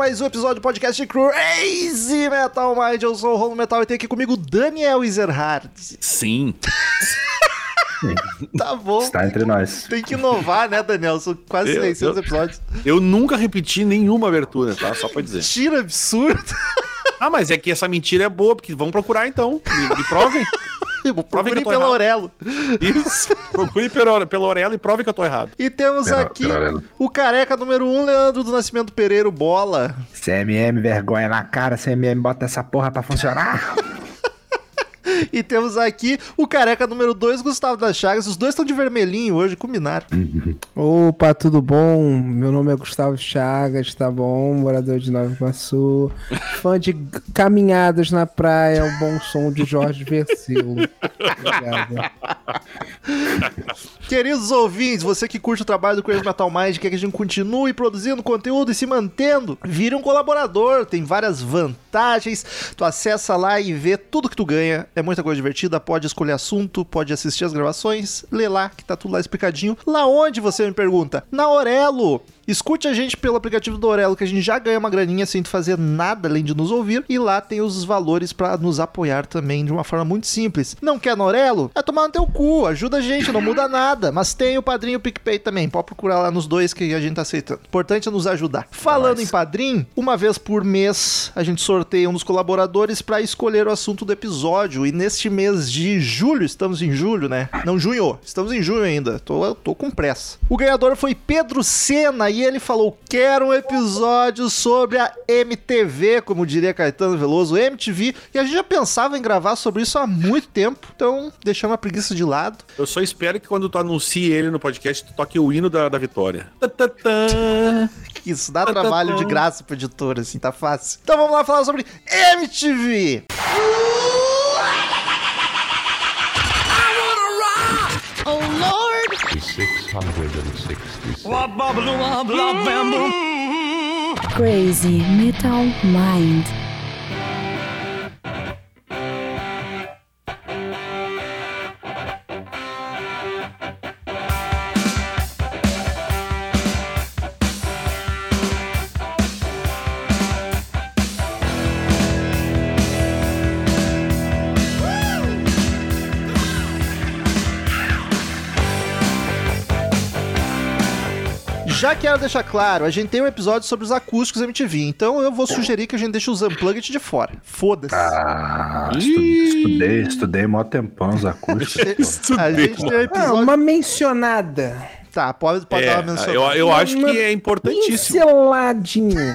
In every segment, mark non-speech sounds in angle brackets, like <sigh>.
Mais um episódio do podcast Crazy Metal Mind. Eu sou o Rolo Metal e tem aqui comigo Daniel Ezerhard. Sim. <laughs> Tá bom. Está entre nós. Tem que inovar, né, Daniel? São quase Eu- 600 eu- episódios. Eu nunca repeti nenhuma abertura, tá? Só pra dizer. Tira absurdo. Ah, mas é que essa mentira é boa, porque vão procurar então. Me, me provem. <laughs> <laughs> Procure eu tô pelo errado. Aurelo. Isso. <laughs> Procure pelo, pelo e prove que eu tô errado. E temos Pelo- aqui pelo o careca número 1, um, Leandro do Nascimento Pereira, Bola. CMM, vergonha na cara, CMM, bota essa porra pra funcionar. <laughs> <laughs> E temos aqui o careca número 2, Gustavo das Chagas. Os dois estão de vermelhinho hoje, combinaram. <laughs> Opa, tudo bom? Meu nome é Gustavo Chagas, tá bom? Morador de Nova Iguaçu. Fã de caminhadas na praia, o bom som de Jorge Versilo. Obrigado. <laughs> Queridos ouvintes, você que curte o trabalho do Crazy Metal Mind, quer que a gente continue produzindo conteúdo e se mantendo, vire um colaborador, tem várias vantagens. Tu acessa lá e vê tudo que tu ganha. É muita coisa divertida, pode escolher assunto, pode assistir as gravações, lê lá, que tá tudo lá explicadinho. Lá onde você me pergunta? Na Orelo. Escute a gente pelo aplicativo do Orelo, que a gente já ganha uma graninha sem fazer nada além de nos ouvir. E lá tem os valores pra nos apoiar também de uma forma muito simples. Não quer no Orelo? É tomar no teu cu, ajuda a gente, não muda nada. Mas tem o Padrinho o PicPay também. Pode procurar lá nos dois que a gente tá aceitando. Importante é nos ajudar. Falando em Padrim, uma vez por mês a gente sorteia um dos colaboradores pra escolher o assunto do episódio. E neste mês de julho, estamos em julho, né? Não, junho. Estamos em junho ainda. Tô, tô com pressa. O ganhador foi Pedro Sena e ele falou: Quero um episódio sobre a MTV, como diria Caetano Veloso, MTV. E a gente já pensava em gravar sobre isso há muito tempo. Então, deixamos a preguiça de lado. Eu só espero que quando tu anuncie ele no podcast, tu toque o hino da, da vitória. <laughs> Isso dá trabalho de graça pro editor, assim, tá fácil. Então vamos lá falar sobre MTV. Oh 666. Crazy Metal Mind. Já quero deixar claro, a gente tem um episódio sobre os acústicos MTV, então eu vou sugerir que a gente deixe os unplugged de fora. Foda-se. Ah, estu- estudei, estudei mó tempão os acústicos. a gente tem um Ah, episódio. uma mencionada. Tá, pode, pode É, dar uma menção. eu, eu acho que é importantíssimo. Pinceladinho.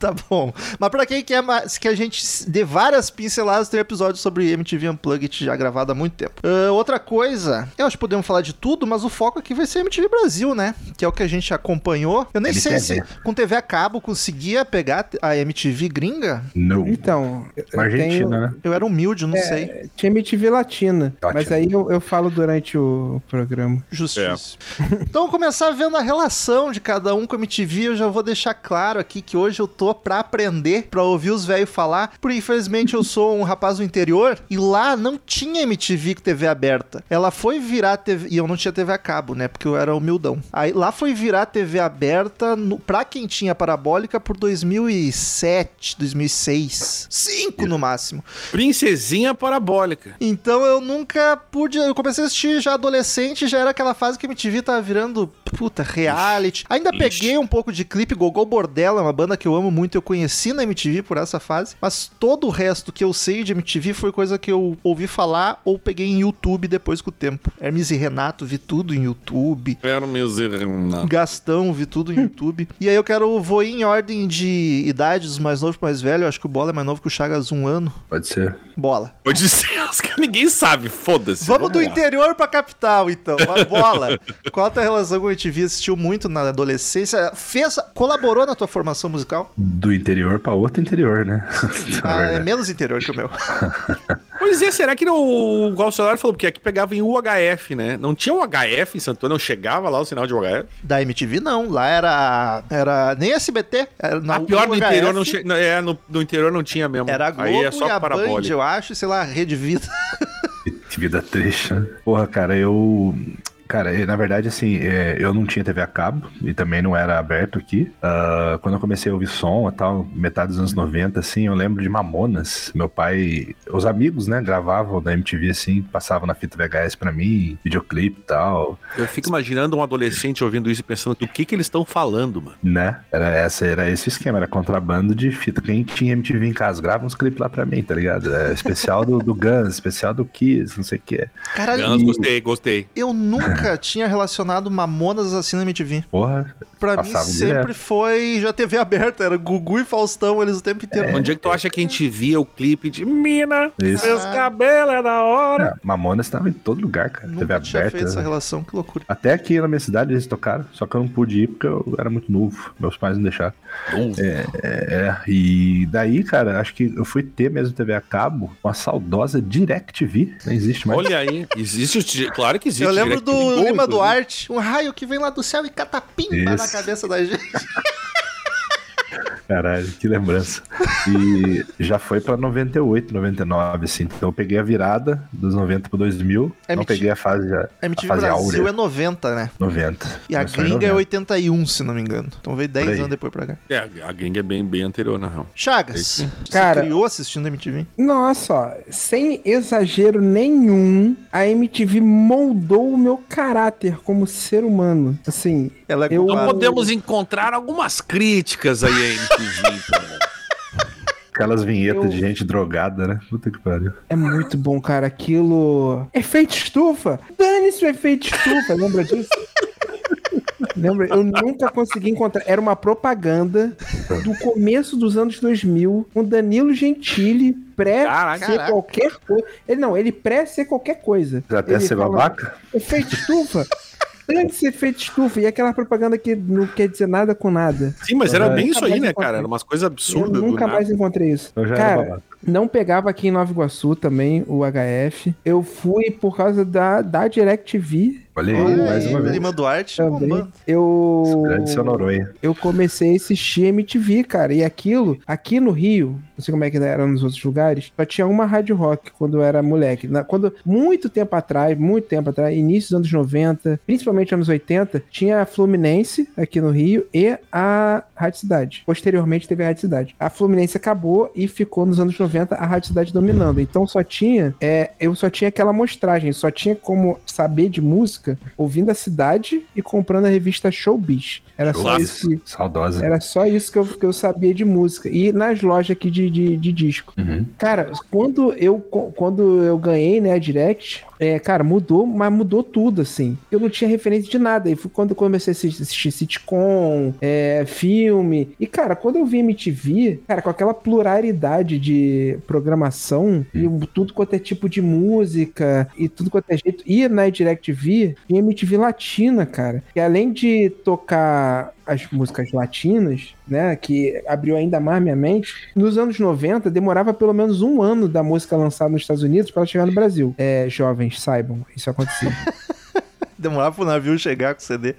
<laughs> Tá bom. Mas pra quem quer mais, que a gente dê várias pinceladas, tem um episódio sobre MTV Unplugged já gravado há muito tempo. Ah, outra coisa, eu acho que podemos falar de tudo, mas o foco aqui vai ser MTV Brasil, né? Que é o que a gente acompanhou. Eu nem sei se com TV a cabo conseguia pegar a MTV gringa. No. Então, eu Argentina, tenho... né? Eu era humilde, não É, sei. Tinha MTV Latina, Latina. mas aí eu, eu falo durante o programa. Justiça. Então, vamos começar vendo a relação de cada um com a MTV. Eu já vou deixar claro aqui que hoje eu tô pra aprender, pra ouvir os velhos falar. Porque, infelizmente, eu sou um rapaz do interior e lá não tinha MTV com TV aberta. Ela foi virar TV. E eu não tinha TV a cabo, né? Porque eu era humildão. Aí lá foi virar TV aberta no... pra quem tinha parabólica por 2007, 2006. Cinco no máximo. Princesinha parabólica. Então eu nunca pude. Eu comecei a assistir já adolescente, já era aquela fase que a MTV tava virando, puta, reality. Ainda peguei um pouco de clipe. Gogol Bordello é uma banda que eu amo muito. Eu conheci na MTV por essa fase. Mas todo o resto que eu sei de MTV foi coisa que eu ouvi falar ou peguei em YouTube depois com o tempo. Hermes e Renato, vi tudo em YouTube. Era mesmo. Gastão, vi tudo no <laughs> YouTube. E aí eu quero, vou em ordem de idade, dos mais novos pro mais velho. Eu acho que o Bola é mais novo que o Chagas um ano. Pode ser. Bola. Pode ser, <laughs> ninguém sabe, foda-se. Vamos do lá. interior pra capital, então. Uma bola. <laughs> Qual a tua relação com a MTV? Assistiu muito na adolescência? Fez, colaborou na tua formação musical? Do interior pra outro interior, né? <laughs> Ah, é menos interior que o meu. <laughs> Pois é, será que não, o Galcelar falou? Porque aqui pegava em UHF, né? Não tinha um HF em Santo Antônio, não chegava lá o sinal de UHF. Da MTV, não. Lá era. Era nem SBT. Era na a pior no UHF, interior não che... É, no, no interior não tinha mesmo. Era a Globo Aí é só e a Band, parabólica. eu acho, sei lá, Rede Vida. <laughs> Que vida triste, né? Porra, cara, eu Cara, e, na verdade, assim, é, eu não tinha TV a cabo e também não era aberto aqui. Ah, quando eu comecei a ouvir som e tal, metade dos anos 90, assim, eu lembro de Mamonas. Meu pai, os amigos, né, gravavam da MTV, assim, passavam na fita VHS pra mim, videoclipe e tal, Eu fico imaginando um adolescente ouvindo isso e pensando do que que eles estão falando, mano. né? Era, essa, era esse o esquema, era contrabando de fita. Quem tinha MTV em casa, grava uns clipes lá pra mim, tá ligado? É, especial do, do Guns, especial do Kiss, não sei o que. Caralho, Guns, gostei, gostei. eu nunca tinha relacionado Mamonas assim na MTV. Porra, Pra mim sempre direto. foi já TV aberta, era Gugu e Faustão eles o tempo inteiro. Onde é que tu acha que a gente via o clipe de Mina, Isso. seus cabelos é da hora? é, Mamonas estava em todo lugar, cara. TV Nunca tinha aberta. feito essa relação, que loucura. Até aqui na minha cidade eles tocaram, só que eu não pude ir porque eu era muito novo. Meus pais não deixaram. É, é, e daí, cara, acho que eu fui ter mesmo TV a cabo com a saudosa DirecTV. Não existe mais. Olha aí, existe, o- claro que existe. eu lembro do Lima inclusive. Duarte, um raio que vem lá do céu e catapimba na Isso. cabeça da gente. <laughs> Caralho, que lembrança. E <laughs> já foi pra 98, 99, assim. Então eu peguei a virada dos 90 pro 2000. É não peguei a fase, a A MTV fase Brasil áurea. é 90, né? 90. E a gringa é 90. 81, se não me engano. Então veio 10 Por aí. anos depois pra cá. É, a gringa é bem, bem anterior, na real. Chagas, você Cara- criou assistindo MTV? Nossa, ó, sem exagero nenhum, a MTV moldou o meu caráter como ser humano. Assim, Ela é Eu- Então culpada. podemos encontrar algumas críticas aí à Então. Aquelas vinhetas Eu- de gente drogada, né? Puta que pariu. é muito bom, cara. Aquilo. Efeito estufa! Dane-se o efeito estufa, lembra disso? Lembra? Eu nunca consegui encontrar. Era uma propaganda do começo dos anos 2000, com Danilo Gentili pré Caraca. ser Caraca. qualquer coisa. Ele não, ele pré ser qualquer coisa. Até Ele ser fala, babaca? Efeito estufa? Dane-se efeito estufa. E aquela propaganda que não quer dizer nada com nada. Sim, mas era bem isso aí, né, cara? Era umas coisas Eu absurdas. do nunca nada. mais encontrei isso. Eu Cara, não pegava aqui em Nova Iguaçu também o HF. Eu fui por causa da, da DirecTV Olha aí, Olha mais aí, uma vez. Lima Duarte também. bombando. Eu, Grande seu Noronha. eu comecei a assistir MTV, cara. E aquilo, aqui no Rio, não sei como é que era nos outros lugares, só tinha uma rádio rock quando eu era moleque. Na- quando, muito tempo atrás, muito tempo atrás, início dos anos 90, principalmente anos 80, tinha a Fluminense aqui no Rio e a Rádio Cidade. Posteriormente teve a Rádio Cidade. A Fluminense acabou e ficou nos anos 90 a Rádio Cidade dominando. Então só tinha, é, eu só tinha aquela mostragem, só tinha como saber de música ouvindo a cidade e comprando a revista Showbiz. Era só Clássico. isso que, Saudosa. era só isso que eu, que eu sabia de música. E nas lojas aqui de, de, de disco. Uhum. Cara, quando eu, quando eu ganhei, né, a Direct, é, cara, mudou, mas mudou tudo, assim. Eu não tinha referência de nada. E foi quando eu comecei a assistir, assistir sitcom, é, filme. E, cara, quando eu vi MTV, cara, com aquela pluralidade de programação e o- tudo quanto é tipo de música e tudo quanto é jeito. E na DirecTV, tinha MTV Latina, cara. E além de tocar as músicas latinas, né, que abriu ainda mais minha mente, nos anos 90 demorava pelo menos um ano da música lançada nos Estados Unidos para ela chegar no Brasil. É, jovens, saibam, isso acontecia. <laughs> Demorava pro navio chegar com o CD.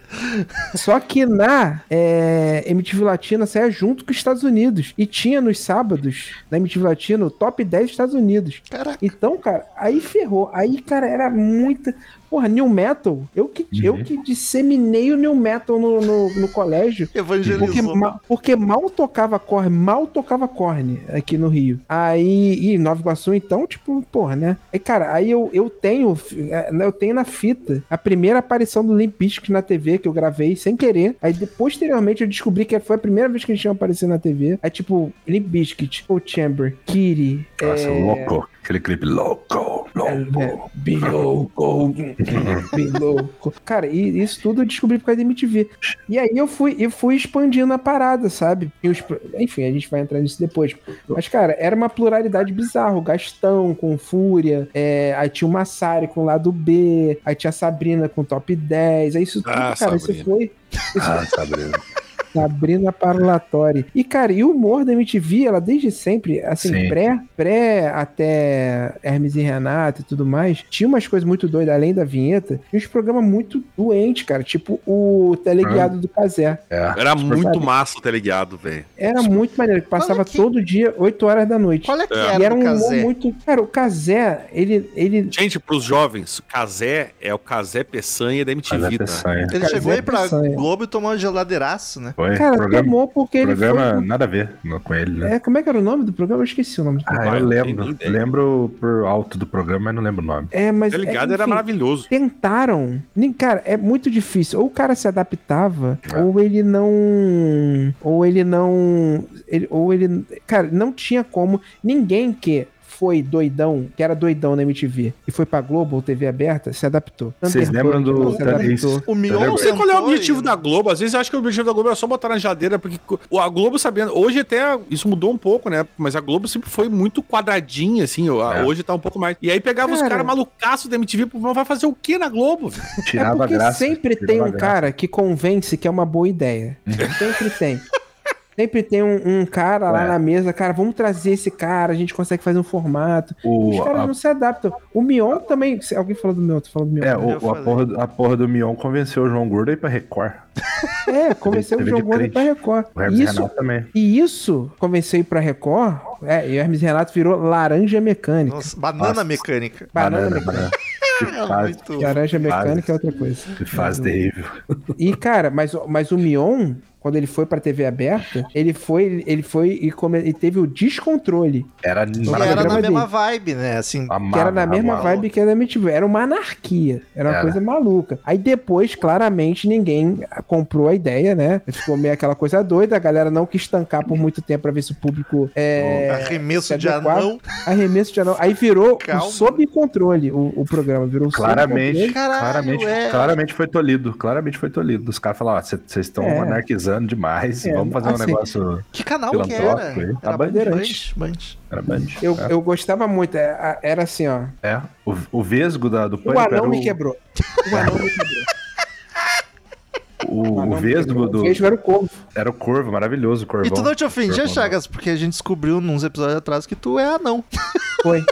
Só que na é, MTV Latina saia junto com os Estados Unidos. E tinha nos sábados, na MTV Latina, o top 10 dos Estados Unidos. Caraca. Então, cara, aí ferrou. Aí, cara, era muita. Porra, New Metal. Eu que, eu Uhum. que disseminei o New Metal no, no, no colégio. <laughs> Porque, Evangelizou. ma- porque mal tocava corne, mal tocava corne aqui no Rio. Aí, e Nova Iguaçu, então, tipo, porra, né? Aí, cara, aí eu, eu tenho, eh, eu tenho na fita a primeira aparição do Limp Bizkit na TV que eu gravei sem querer. Aí, posteriormente, eu descobri que foi a primeira vez que eles tinham aparecido na TV. Aí, tipo, Limp Bizkit, O Chamber, Kitty, Nossa, é, louco. Aquele clipe louco, é, louco. <laughs> Be louco, be louco. Cara, e isso tudo eu descobri por causa da MTV. E aí eu fui, eu fui expandindo a parada, sabe? Os- enfim, a gente vai entrar nisso depois. Mas, cara, era uma pluralidade bizarra. O Gastão com Fúria, é, aí tinha o Massari com o lado B, aí tinha a Sabrina com top 10. Aí isso tudo, Ah, cara, isso Sabrina. foi. Ah, Sabrina. Sabrina Parlatori. E, cara, e o humor da MTV, ela desde sempre, assim, Sim. pré, pré até Hermes e Renato e tudo mais, tinha umas coisas muito doidas, além da vinheta, tinha uns programas muito doentes, cara, tipo o teleguiado do Casé. É. Era muito sabe? massa o teleguiado, velho. Era muito maneiro, que passava que- todo dia, 8 horas da noite. Qual é que É. era, E era um humor muito. Cara, o Casé, ele. ele Gente, pros jovens, Casé é o Casé Peçanha da MTV, é tá? peçanha. Ele Casé chegou aí pra Peçanha. Globo e tomou um geladeiraço, né? Foi. cara, programa, tomou porque ele programa foi. nada a ver com ele, né? É, como é que era o nome do programa? Eu esqueci o nome do Ah, programa. Ah, eu lembro. Lembro por alto do programa, mas não lembro o nome. É, mas. Tá ligado? é, Era enfim, maravilhoso. Tentaram. Nem, cara, é muito difícil. Ou o cara se adaptava, É. ou ele não. Ou ele não. ele- ou ele. Cara, não tinha como. Ninguém que foi doidão, que era doidão na MTV, e foi pra Globo ou TV aberta, se adaptou. Vocês lembram do se adaptou. O Mion Eu não sei qual é o objetivo da Globo. Às vezes eu acho que o objetivo da Globo é só botar na geladeira, porque a Globo sabendo. Hoje até isso mudou um pouco, né? Mas a Globo sempre foi muito quadradinha, assim. É. Hoje tá um pouco mais. E aí pegava os Cara. caras malucaços da MTV, pô, vai fazer o que na Globo? É Tirava a porque graça. sempre tirava tem um graça. cara que convence que é uma boa ideia. Sempre tem. Sempre tem um, um cara lá É. na mesa, cara, vamos trazer esse cara, a gente consegue fazer um formato. O, Os caras a- não se adaptam. O Mion também. Alguém falou do Mion, tu falou do Mion. é, o, a, porra, a porra do Mion convenceu o João Gordo a ir pra Record. <laughs> É, convenceu o João Gordo pra Record. O Hermes Isso, Renato também. e isso convenceu ir pra Record. É, e o Hermes Renato virou laranja mecânica. Nossa, banana Nossa. mecânica. Banana, Banana, mecânica. banana. <laughs> É fase, Laranja Fase. mecânica é outra coisa. que fase terrível. E, cara, mas, mas o Mion, quando ele foi pra TV aberta, ele foi, ele foi e, come, e teve o descontrole. Era era na mesma vibe, né? Assim, Que era na mesma amava. vibe que era MTV. Era uma anarquia. Era uma Era. coisa maluca. Aí depois, claramente, ninguém comprou a ideia, né? Ficou meio aquela coisa doida. A galera não quis tancar por muito tempo pra ver se o público. É, arremesso de anão. Arremesso de anão. Aí virou o sob controle o, o programa. Virou sob Claramente, controle. Caralho, claramente, é. claramente foi tolido. Claramente foi tolido. Os caras falaram, ó, vocês estão É. anarquizando demais. É, vamos fazer um assim, negócio. Que canal que era? Aí. Era A Band, Bandeirantes. Band. Era Band. Eu, é. eu gostava muito. é, a- Era assim, ó. É. O, o vesgo da, do O pânico era anão o, me quebrou. O anão me quebrou. <laughs> o, O o vesgo do. O vesgo era o corvo. Era o corvo, maravilhoso o corvão. E tu não te ofendia. Chagas? Porque a gente descobriu nos episódios atrás que tu é anão. Foi.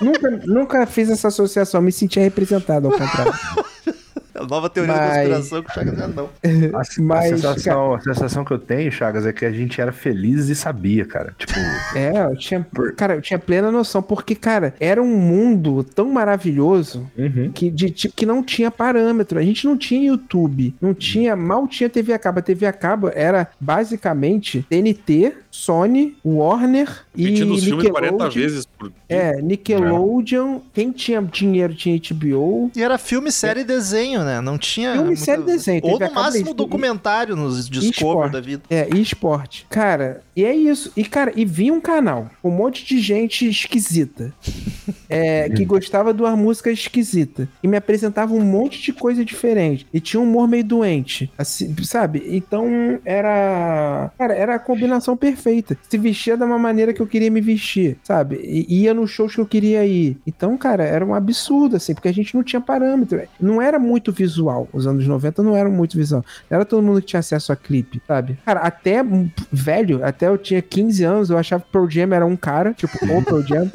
nunca, nunca fiz essa associação, me sentia representado, ao contrário. <laughs> A nova teoria da Mas- conspiração que o Chagas é anão. A, a Mas, sensação, a sensação que eu tenho, Chagas, é que a gente era feliz e sabia, cara. Tipo, <laughs> É, eu tinha, cara, eu tinha plena noção, porque, cara, era um mundo tão maravilhoso uhum. que, de, tipo, que não tinha parâmetro. A gente não tinha YouTube, não tinha, mal tinha TV a cabo. A TV a cabo era basicamente TNT, Sony, Warner e Repetindo os filmes 40 Nickelodeon. vezes por. É, Nickelodeon. Quem tinha dinheiro tinha HBO. E era filme, série e desenho, né? Não tinha. Filme, série e desenho. Ou no máximo documentário nos Discover esporte. da vida. É, e esporte. Cara, e é isso. E, cara, e vinha um canal com um monte de gente esquisita. <laughs> é, que gostava de uma música esquisita. E me apresentava um monte de coisa diferente. E tinha um humor meio doente. Assim, sabe? Então era. Cara, era a combinação perfeita. Se vestia da uma maneira que eu queria me vestir, sabe? E ia nos shows que eu queria ir. Então, cara, era um absurdo, assim, porque a gente não tinha parâmetro. Não era muito visual. Os anos 90 não eram muito visual. Não era todo mundo que tinha acesso a clipe, sabe? Cara, até velho, até eu tinha 15 anos, eu achava que Pearl Jam era um cara, tipo, o <laughs> Pearl Jam.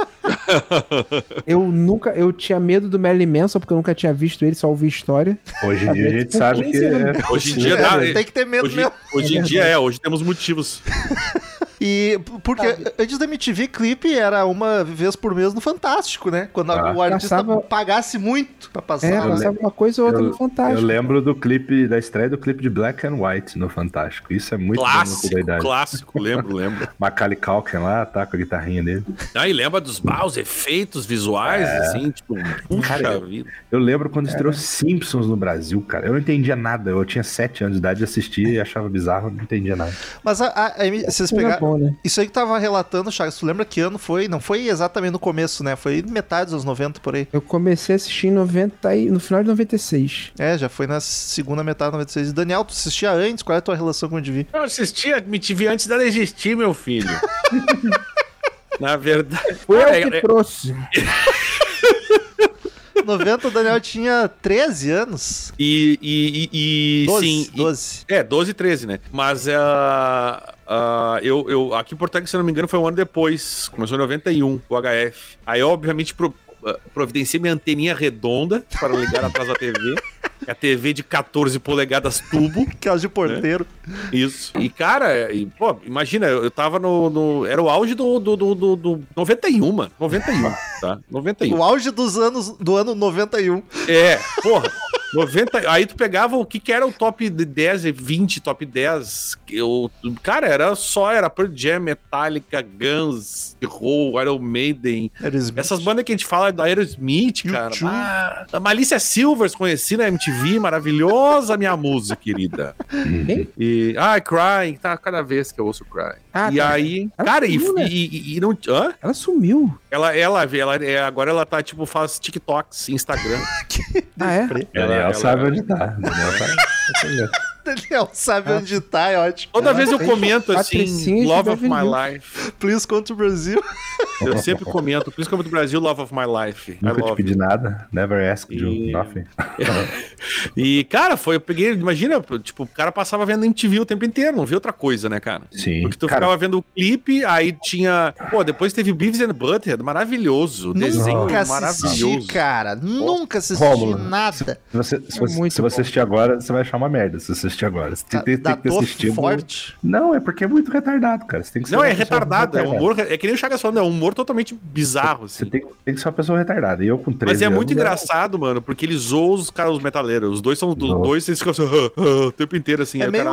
eu nunca, eu tinha medo do Marilyn Manson, porque eu nunca tinha visto ele, só ouvi história. hoje em dia a gente sabe que. É, Hoje em dia É, dá. tem que ter medo Hoje, mesmo. hoje É em dia é, hoje temos motivos. <laughs> E porque antes da MTV clipe era uma vez por mês no Fantástico, né? Quando a- Ah. o artista Passava- pagasse muito pra passar. É, passava uma coisa ou outra eu, no Fantástico. eu lembro do clipe, da estreia do clipe de Black and White no Fantástico. Isso é muito bom Clássico, clássico, lembro, <laughs> lembro. Macaulay Culkin lá, tá com a guitarrinha dele. Aí lembra dos bah, os efeitos visuais, assim, tipo, puxa Cara, vida. Eu lembro quando estreou Simpsons no Brasil, cara. Eu não entendia nada. Eu tinha 7 anos de idade, assistia e achava bizarro, não entendia nada. Mas a, a- a- vocês pegaram. Né? Isso aí que tava relatando, Chagas, tu lembra que ano foi? Não foi exatamente no começo, né? Foi metade dos anos 90 por aí. Eu comecei a assistir em 90 e, no final de 96. É, já foi na segunda metade de 96. E Daniel, tu assistia antes? Qual é a tua relação com o MTV? Eu assistia MTV antes dela existir, meu filho. <laughs> Na verdade. Foi Cara, eu que é- trouxe. <laughs> 90 o Daniel tinha 13 anos. E, e, e, e 12, sim. e- 12. é, 12 13, né? Mas ah, ah, eu, eu, aqui em Porto Alegre, se eu não me engano, foi um ano depois. Começou em 91, o HF. Aí, eu, obviamente, pro, ah, providenciei minha anteninha redonda para ligar atrás da TV. A TV de 14 polegadas tubo. <laughs> Aquelas de porteiro. Isso. E, cara, e, pô, imagina, eu tava no, no- Era o auge do, do, do, do, do 91, mano. 91, tá? 91. O auge dos anos do ano 91. É, porra. 90, aí tu pegava o que, que era o top de 10 e 20, top 10. Eu, cara, era só, era Pearl Jam, Metallica, Guns, Roll, Iron Maiden. Aerosmith. Essas bandas que a gente fala da Aerosmith, cara. U2. Ah, a Malícia Silvers, conheci na MTV, maravilhosa minha musa, querida. Quem? E, ah, Crying, tá cada vez que eu ouço Crying. Ah, e tá. aí, Ela cara, e, sumiu, né? e, e- e não. Hã? Ela sumiu. Ela, ela, ela, é, agora ela tá, tipo, faz TikToks, Instagram. <laughs> Ah, é? Daniel sabe onde tá. <laughs> Daniel tá. <laughs> Daniel sabe onde tá, é ótimo. Toda Ela vez eu comento assim, Love of My Life. Please come to Brasil. Eu sempre comento, que eu do Brasil, Love of My Life. Nunca te pedi you. nada. Never ask you E- nothing. <laughs> E, cara, foi, eu peguei, imagina, tipo, o cara passava vendo MTV o tempo inteiro, não via outra coisa, né, cara? Sim. Porque tu Cara, ficava vendo o clipe, aí tinha. Pô, depois teve Beavis and Butthead, maravilhoso. Desenho Nunca assisti, maravilhoso. cara. Nunca assisti Rômulo, nada. Se você, se você, muito se você assistir agora, você vai achar uma merda se você assistir agora. Você tem, Da, tem que assistir. um- forte. Não, é porque é muito retardado, cara. Você tem que ser Não, é retardado, é um humor. É que nem o Chagas falando, é um humor totalmente bizarro, Você assim. tem, tem que ser uma pessoa retardada. E eu com 13 Mas é muito anos, engraçado, mano, porque ele zoa os caras, os metaleiros. Os dois são dois, eles ficam assim, <laughs> o tempo inteiro, assim. É meio.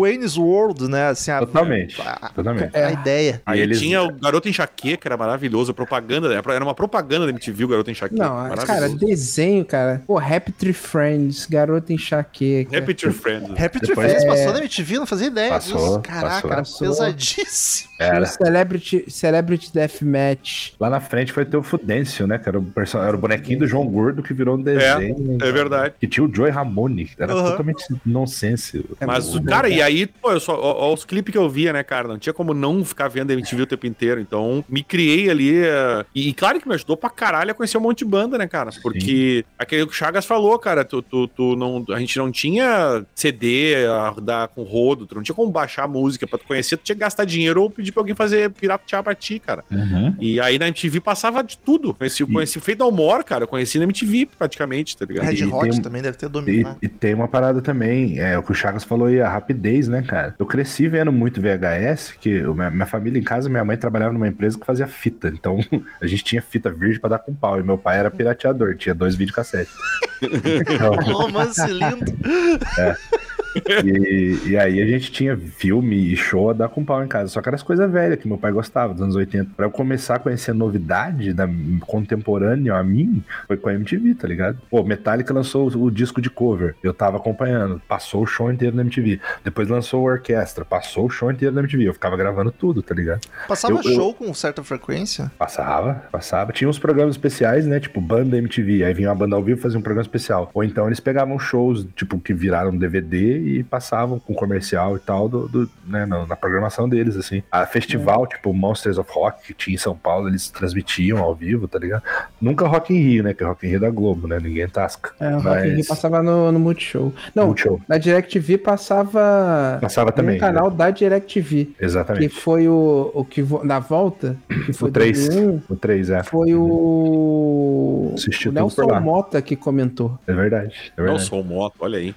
Wayne's World, né? Assim, a, Totalmente. a, Totalmente. a ideia. Aí eles- tinha o Garoto Enxaqueca, era maravilhoso, a propaganda, era uma propaganda da MTV, o Garoto Enxaqueca. Não, cara, desenho, cara. Pô, Happy Tree Friends, Garota Enxaqueca. Happy Tree Friends. Happy Tree Depois- Friends É. passou na MTV, não fazia ideia Passou, disso. Caraca, passou. era pesadíssimo. Era. Celebrity, Celebrity Deathmatch. Lá na frente foi ter o Fudêncio, né? Que era o, perso- era o bonequinho do João Gordo que virou um desenho. É verdade. Que tinha o Joey Ramone. que Era Aham. totalmente nonsense. Mas, o cara, e aí, pô, eu só, ó, ó, os clipes que eu via, né, cara, não tinha como não ficar vendo MTV o tempo inteiro. Então, me criei ali. eh, E, e claro que me ajudou pra caralho a conhecer um monte de banda, né, cara? Porque aquele que o Chagas falou, cara, tu, tu, tu não, a gente não tinha CD a dar com rodo, tu não tinha como baixar música pra tu conhecer, tu tinha que gastar dinheiro ou pedir pra alguém fazer piratear pra ti, cara. Uhum. E aí na MTV passava de tudo. Conheci, E- conheci o Feito More, cara. Eu conheci na MTV praticamente, tá ligado? Red E Hot tem também deve ter E, dominado. e tem uma parada também, é o que o Chagas falou aí, a rapidez, né, cara? Eu cresci vendo muito VHS, que o- minha, minha família em casa, minha mãe trabalhava numa empresa que fazia fita, então <laughs> a gente tinha fita virgem pra dar com pau, e meu pai era pirateador, tinha dois videocassetes. <laughs> Então, romance lindo. <laughs> e, e aí a gente tinha filme e show a dar com pau em casa, só que era as coisas velhas que meu pai gostava, dos anos 80. Pra eu começar a conhecer novidade da contemporânea a mim, foi com a MTV, tá ligado? Pô, Metallica lançou o, o disco de cover, eu tava acompanhando, passou o show inteiro na MTV. Depois lançou a orquestra, passou o show inteiro na MTV, eu ficava gravando tudo, tá ligado? Passava Eu- eu- show com certa frequência. Passava, passava. Tinha uns programas especiais, né? Tipo, banda MTV. Aí vinha uma banda ao vivo fazia um programa especial. Ou então eles pegavam shows, tipo, que viraram DVD e passavam com comercial e tal, do, do- né, na, na programação deles, assim. A festival, tipo, Monsters of Rock, que tinha em São Paulo, eles transmitiam ao vivo, tá ligado? Nunca Rock in Rio, né? Que Rock in Rio é da Globo, né? Ninguém tasca. É, o Rock in Rio Mas- passava no, no Multishow. Não, Multishow. na DirecTV passava. Passava também. No canal da DirecTV. Que Exatamente. foi o, o que vo- na volta, que foi O 3. 2001, O 3, é. foi o, o Nelson. Mota que comentou. É verdade. É verdade. sou moto, olha aí.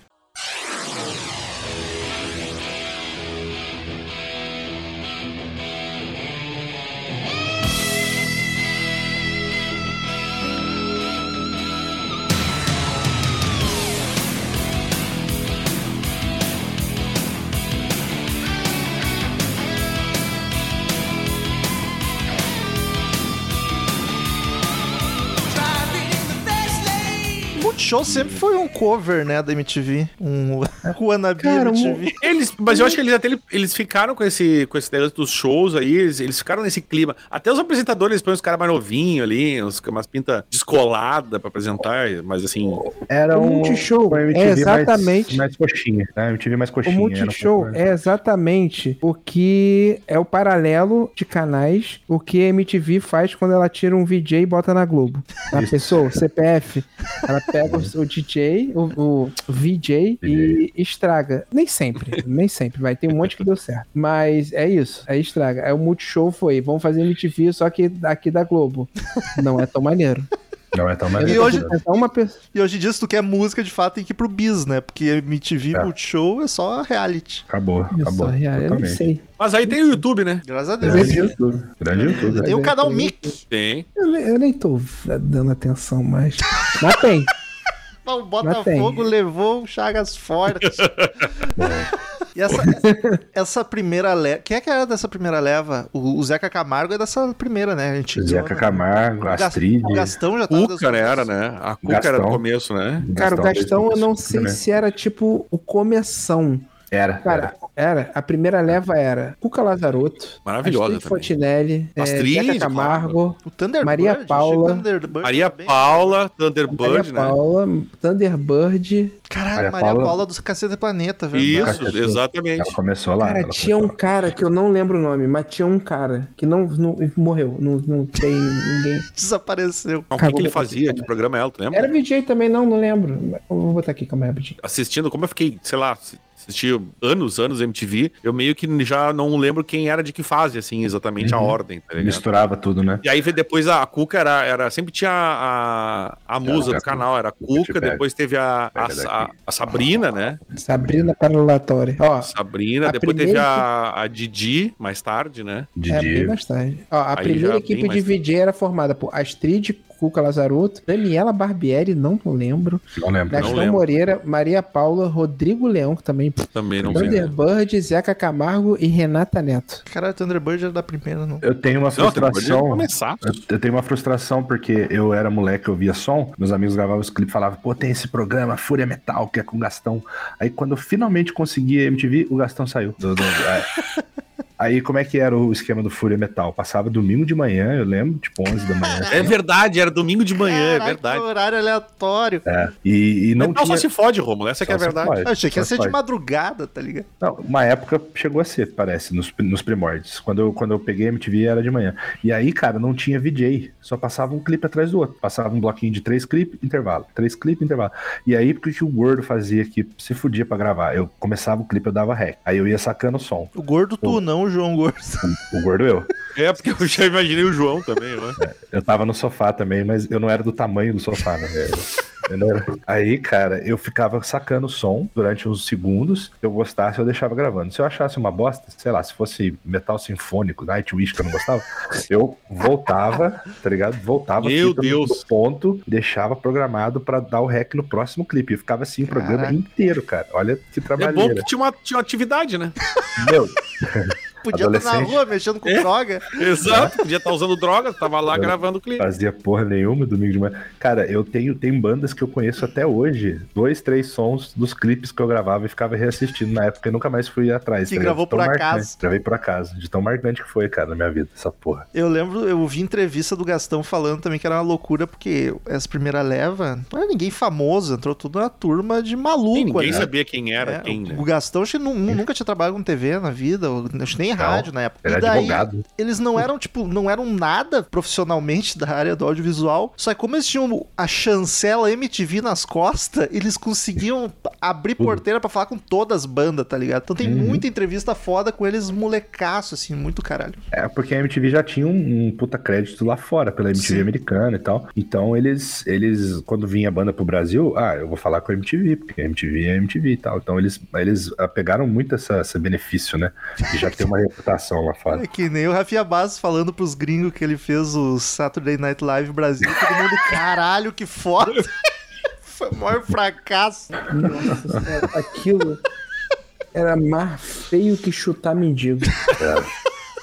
Multishow sempre foi um cover, né, da MTV. Um <laughs> wannabe Cara, um- MTV. Eles, mas eu acho que eles até eles ficaram com esse, com esse negócio dos shows aí, eles, eles ficaram nesse clima. Até os apresentadores, eles põem os caras mais novinhos ali, uns, umas pintas descoladas pra apresentar, mas assim. Era O um Multishow uma é MTV mais- exatamente- mais, coxinha, né? MTV mais O coxinha. um Multishow pouco- é exatamente o que é o paralelo de canais, o que a MTV faz quando ela tira um VJ e bota na Globo. A pessoa, o CPF, ela pega o, <laughs> o DJ, o, o VJ e estraga. Nem sempre, <laughs> nem sempre, vai. Tem um monte que deu certo. Mas é isso, aí estraga. Aí o Multishow foi, vamos fazer MTV só que aqui da Globo. Não é tão maneiro. Não é tão mais. E hoje- Então, uma pessoa. E hoje em dia, se tu quer música, de fato, tem que ir pro bis, né? Porque MTV É. Multishow é só reality. Acabou, Eu, acabou. só, real, eu não sei. Mas aí tem o YouTube, né? Graças a Deus. Grande YouTube. Grande YouTube. Tem o é canal que- Mic. Tem. Eu, nem- eu nem tô dando atenção mais. Mas tem. O. Botafogo levou o Chagas forte. <laughs> E essa, essa primeira leva. Quem é que era dessa primeira leva? O, o Zeca Camargo é dessa primeira, né? A gente Zeca Camargo, O Gas- Astrid. O Gastão já tava Cuca, né? Era, né? A Cuca era Gastão. do começo, né? Cara, o Gastão eu não sei né? se era tipo o começão. Era, Cara, era. A primeira leva era Cuca Lazarotto, Maravilhosa Astrid. Fontinelli, é, Astrid, Zeca Camargo, O Thunderbird. Maria Paula. Thunderbird Maria Paula, Maria Thunderbird, né? Paula, Thunderbird. Caralho, Maria Maria Paula- Paula, do Cacete Planeta, velho. Isso, exatamente. Ela começou lá. Cara, ela tinha um começou. cara que eu não lembro o nome, mas tinha um cara que não, não morreu. Não, não tem ninguém. <laughs> Desapareceu. O que, que ele fazia? Que programa é ela, tu lembra? Era VJ também, não, não lembro. Eu vou botar aqui, calma aí, rapidinho. Assistindo, como eu fiquei, sei lá, assisti anos, anos MTV, eu meio que já não lembro quem era de que fase, assim, exatamente a Uhum. ordem, tá? Misturava tudo, né? E aí depois a, a Cuca era, era sempre tinha a, a musa Era do canal, era a Cuca depois teve a, a, a, a Sabrina, né? Sabrina Paralatória. Ó, Sabrina, A depois primeira teve a, a Didi, mais tarde, né? é bem Didi. mais tarde. Ó, a Aí primeira equipe de VJ era formada por Astrid, Cuca Lazarotto, Daniela Barbieri, não lembro, Não lembro. Gastão lembro. Moreira, Maria Paula, Rodrigo Leão, que também Também não. Thunderbird, Zeca Camargo e Renata Neto. Caralho, Thunderbird era da primeira, não. Eu tenho uma Não, de frustração. começar. Eu, eu tenho uma frustração porque eu era moleque, eu via som, meus amigos gravavam os clipes e falavam, pô, tem esse programa, Fúria Metal, que é com o Gastão. Aí quando eu finalmente consegui a MTV, o Gastão saiu. do- do- é. <laughs> Aí como é que era o esquema do Fúria Metal? Passava domingo de manhã, eu lembro, tipo 11 da manhã. É verdade, era domingo de manhã, é Caralho, verdade. que horário aleatório. É, e, e não Não, tinha... só se fode, Romulo, essa que é a verdade. fode, Eu achei que ia ser se de madrugada, tá ligado? Não, uma época chegou a ser, parece, nos, nos primórdios. Quando eu, quando eu peguei a MTV era de manhã. E aí, cara, não tinha VJ. Só passava um clipe atrás do outro. Passava um bloquinho de três clipes, intervalo. Três clipes, intervalo. E aí, o que, que o gordo fazia que se fudia pra gravar? Eu começava o clipe, eu dava rec. Aí eu ia sacando o som. O gordo tu, não o João Gordo. O gordo eu. É, porque eu já imaginei o João também, né? Eu tava no sofá também, mas eu não era do tamanho do sofá, né? Eu- eu era. Aí, cara, eu ficava sacando o som durante uns segundos. Se eu gostasse, eu deixava gravando. Se eu achasse uma bosta, sei lá, se fosse metal sinfônico, Nightwish, que eu não gostava, eu voltava, tá ligado? Voltava Meu no- Deus. no ponto, deixava programado pra dar o rec no próximo clipe. Eu ficava assim o programa Caraca. inteiro, cara. Olha que É trabalheira. bom que tinha uma, tinha uma atividade, né? Meu, <laughs> Podia estar na rua mexendo com É? droga. Exato, podia estar usando drogas, tava lá gravando o clipe. fazia porra nenhuma domingo de manhã. Cara, eu tenho tem bandas que eu conheço até hoje. Dois, três sons dos clipes que eu gravava e ficava reassistindo na época e nunca mais fui atrás. Que tá gravou por marcante. acaso. Gravei por acaso. De tão marcante que foi, cara, na minha vida, essa porra. Eu lembro, eu vi entrevista do Gastão falando também que era uma loucura, porque essa primeira leva não era ninguém famoso, entrou tudo na turma de maluco. Sim, ninguém ali. sabia quem era É, quem, o- né? O Gastão acho que nu- nunca tinha trabalhado com TV na vida, acho nem em Não, rádio na época. Era e daí, advogado. eles não eram, tipo, não eram nada profissionalmente <laughs> da área do audiovisual. Só que como eles tinham a chancela MTV nas costas, eles conseguiam abrir porteira pra falar com todas as bandas, tá ligado? Então tem Uhum. muita entrevista foda com eles molecaço, assim, muito caralho. É, porque a MTV já tinha um, um puta crédito lá fora, pela MTV Sim. americana e tal. Então eles, eles, quando vinha a banda pro Brasil, ah, eu vou falar com a MTV, porque a MTV é a MTV e tal. Então eles, eles ah, pegaram muito essa, esse benefício, né? E já tem uma <laughs> reputação lá fora. É que nem o Rafinha Bastos falando pros gringos que ele fez o Saturday Night Live Brasil. Todo mundo, caralho, que foda. <laughs> Foi o maior fracasso. Nossa senhora, aquilo era mais feio que chutar mendigo.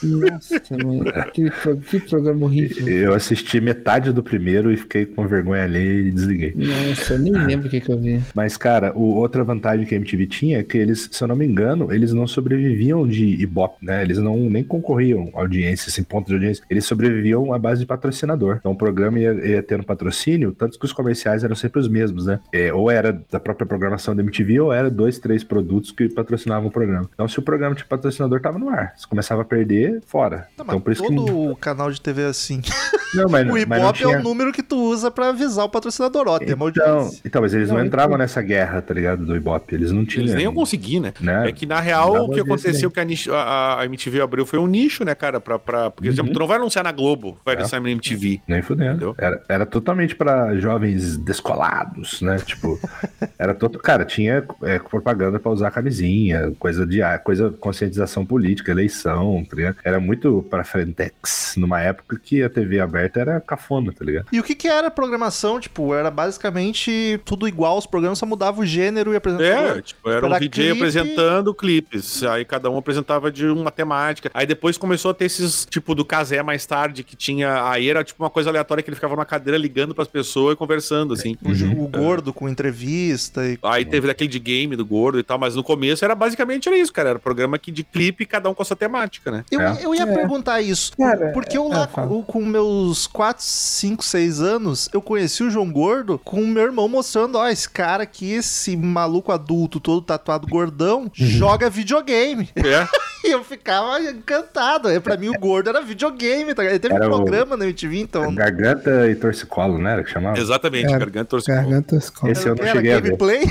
Nossa, mano. Que, pro- que programa horrível. Eu assisti metade do primeiro e fiquei com vergonha ali e desliguei. Nossa, eu nem lembro o que, que eu vi. Mas, cara, o, outra vantagem que a MTV tinha é que eles, se eu não me engano, eles não sobreviviam de Ibope, né? Eles não nem concorriam à audiência, assim, ponto de audiência. Eles sobreviviam à base de patrocinador. Então o programa ia, ia tendo patrocínio, tanto que os comerciais eram sempre os mesmos, né? É, ou era da própria programação da MTV, ou era dois, três produtos que patrocinavam o programa. Então, se o programa de patrocinador tava no ar, se começava a perder, fora. Não, então, mas por isso que. todo canal de TV é assim. <laughs> Não, mas, o Ibope tinha... é o número que tu usa pra avisar o patrocinador. Ó, Então, audiência. então, mas eles não, Não, entravam então- nessa guerra, tá ligado? Do Ibope. Eles não tinham. Eles nem iam conseguir, né? né? É que na real o que aconteceu que a, nicho- a- a MTV abriu foi um nicho, né, cara? Pra, pra, porque, por exemplo, Uhum. tu não vai anunciar na Globo, vai É. anunciar na MTV. Nem fudendo. Entendeu? Era, era totalmente pra jovens descolados, né? Tipo, <laughs> era todo. Cara, tinha é, propaganda pra usar camisinha, coisa de ah, coisa, conscientização política, eleição, tá ligado? Era muito pra frentex, numa época que a TV aberta era cafona, tá ligado? E o que que era a programação? Tipo, era basicamente tudo igual, os programas só mudavam o gênero e apresentador. É, tipo, era um Era DJ clipe. apresentando clipes. Aí cada um apresentava de uma temática. Aí depois começou a ter esses, tipo, do Casé mais tarde, que tinha. Aí era tipo uma coisa aleatória que ele ficava numa cadeira ligando pras pessoas e conversando, assim. O, ju- o gordo com entrevista e... Aí teve daquele de game do gordo e tal, mas no começo era basicamente era isso, cara. Era programa que de clipe, cada um com a sua temática, né? Eu, É. eu ia É. perguntar isso. Cara, porque eu é, lá, com, com meus 4, 5, 6 anos, eu conheci o João Gordo com o meu irmão mostrando, ó, esse cara aqui, esse maluco adulto, todo tatuado gordão, joga videogame. É. <laughs> E eu ficava encantado. É, pra mim, o gordo era videogame. Tá? ligado? Ele teve Era um o- programa na MTV, então. Garganta e torcicolo, né? Era que chamava? Exatamente, É, garganta torcida. Garganta escola. Esse eu não era cheguei a ver. gameplay.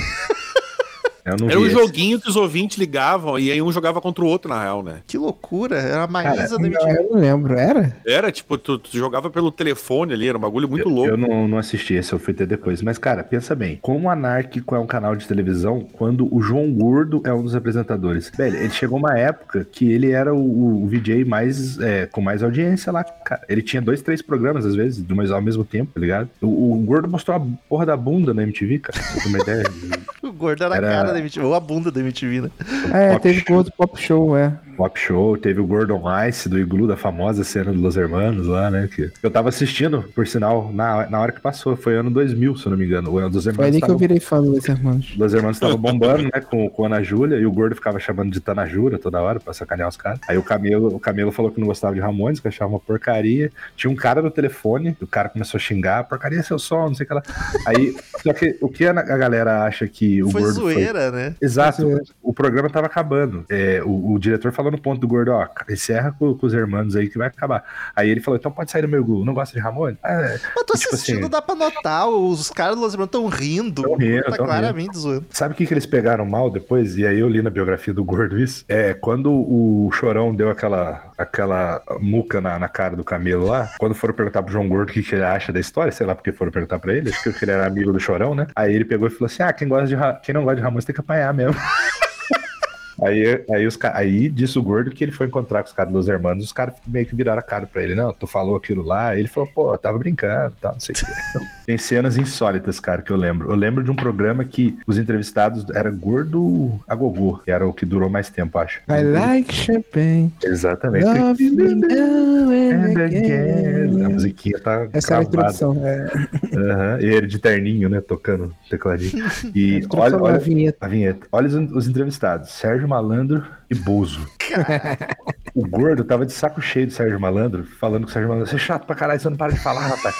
Eu não Era um esse. joguinho que os ouvintes ligavam e aí um jogava contra o outro, na real, né? Que loucura. Era a Maísa da MTV. eu não lembro. Era? Era, tipo, tu, tu jogava pelo telefone ali, era um bagulho muito louco. Eu não, não assisti esse, eu fui ter depois. Mas, cara, pensa bem. Como o Anárquico é um canal de televisão, quando o João Gordo é um dos apresentadores. Velho, ele chegou uma época que ele era o, o VJ mais, é, com mais audiência lá, cara. Ele tinha dois, três programas, às vezes, do mais ao mesmo tempo, tá ligado? O, o Gordo mostrou a porra da bunda na MTV, cara. Pra uma <laughs> ideia. Gordo era, Era- a cara da MTV. Ou a bunda da MTV, né? É, Pop teve Show. gordo pop show, é. Pop Show, teve o Gordon Ice do Iglu, da famosa cena do Los Hermanos lá, né? Que eu tava assistindo, por sinal, na, na hora que passou. Foi ano 2000, se eu não me engano. O ano dos Foi Hermanos ali que eu tava virei fã dos irmãos. Los Hermanos estavam bombando, né, com, com a Ana Júlia, e o Gordo ficava chamando de Tanajura toda hora pra sacanear os caras. Aí o Camelo, o Camelo falou que não gostava de Ramones, que achava uma porcaria. Tinha um cara no telefone, o cara começou a xingar, porcaria é seu som, não sei o que lá. Aí, só que o que a, a galera acha que o foi Gordo foi... zoeira, né? Exato, Foi zoeira. o programa tava acabando. É, o, o diretor falou no ponto do Gordo, ó, encerra com, com os hermanos aí que vai acabar. Aí ele falou, então pode sair do meu Google, não gosta de Ramones? Ah, Mas tô Tipo assistindo, assim- dá pra notar. Os caras do Los Hermanos tão rindo. Tão rindo, tá tão claramente zoando. Sabe o que, que eles pegaram mal depois? E aí eu li na biografia do Gordo isso. É, quando o Chorão deu aquela, aquela muca na, na cara do Camelo lá, quando foram perguntar pro João Gordo o que, que ele acha da história, sei lá porque foram perguntar pra ele, acho que ele era amigo do Chorão, né? Aí ele pegou e falou assim: ah, quem, gosta de quem não gosta de Ramones tem que apanhar mesmo. <laughs> Aí, aí, os, aí disse o gordo que ele foi encontrar com os caras dos hermanos, os caras meio que viraram a cara pra ele. Não, tu falou aquilo lá. Aí ele falou, pô, eu tava brincando, tal, não sei o que. <laughs> Tem cenas insólitas, cara, que eu lembro. Eu lembro de um programa que os entrevistados era gordo a gogô, que era o que durou mais tempo, acho. I like champagne. Exatamente. Love me now and again. A musiquinha tá Essa era a cravada. introdução. É, Aham. E ele de terninho, né, tocando tecladinho. <laughs> E a olha, olha, da vinheta. a vinheta. Olha os, os entrevistados: Sérgio Malandro e Bozo. o gordo tava de saco cheio do Sérgio Malandro, falando que o Sérgio Malandro, você é chato pra caralho, você não para de falar, rapaz.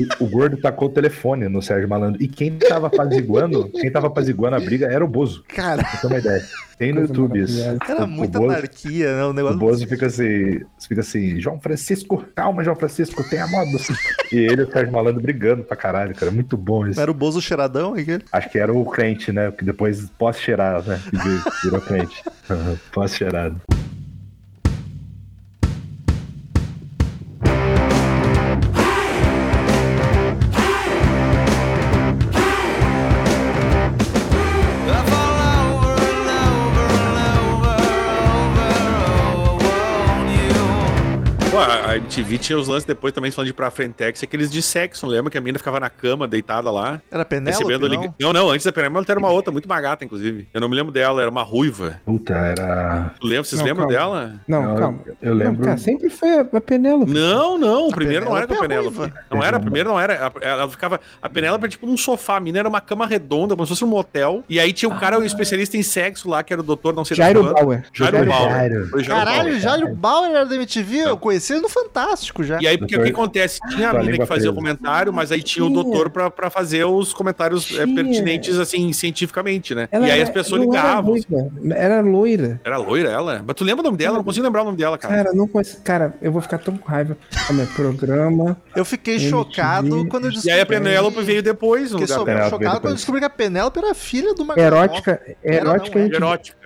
E O gordo tacou o telefone no Sérgio Malandro. E quem tava apaziguando, quem tava apaziguando a briga era o Bozo. Cara, Pra ter uma ideia. Tem no YouTube isso. era O- o muita Bozo- anarquia, né? O O negócio. Bozo fica assim, fica assim, João Francisco, calma, João Francisco, tenha modo. E ele e o Sérgio Malandro brigando pra caralho, cara. Muito bom isso. Era o Bozo cheiradão aquele? Acho que era o crente, né? Que depois pós-cheirado, né? Que vir- virou crente. <laughs> Pós-cheirado. Ah, a MTV tinha os lances depois também falando de pra Frentex, aqueles de sexo, lembra que a menina ficava na cama, deitada lá, Era Penélope, recebendo não? Não, não, antes da Penélope era uma outra, muito mais gata, inclusive. Eu não me lembro dela, era uma ruiva. Puta, era. Tu lembra? Vocês Não, lembram calma. dela? Não, Eu- calma. eu lembro- Não, cara, sempre foi a, Penélope. Não, não, o primeiro não era com a Penélope é ruiva. Não era, o primeiro não era. Ela ficava. A Penélope era tipo num sofá, a menina era uma cama redonda, como se fosse um motel. E aí tinha um cara, um especialista em sexo lá, que era o doutor, não sei Jairo. Bauer. Jairo Bauer. Jairo. Foi Jairo Caralho, Bauer. o Jairo Bauer era da MTV, eu conheci ele no Fantástico já. E aí, porque o que acontece? Tinha a Com a menina que fazia o comentário, mas aí tinha o Tinha. doutor pra, pra fazer os comentários é, pertinentes, assim, cientificamente, né? Ela e aí era- as pessoas ligavam. Era, loira. Era loira ela? Mas tu lembra o nome dela? Eu não consigo lembrar o nome dela, cara. Cara, não conheço. Cara, eu vou ficar tão com raiva. Como é programa. Eu fiquei MTV. chocado quando eu E descobri. aí a Penélope veio depois no Fiquei chocado quando eu descobri que a Penélope era filha do Magalhães. Erótica. Erótica não, é. Erótica.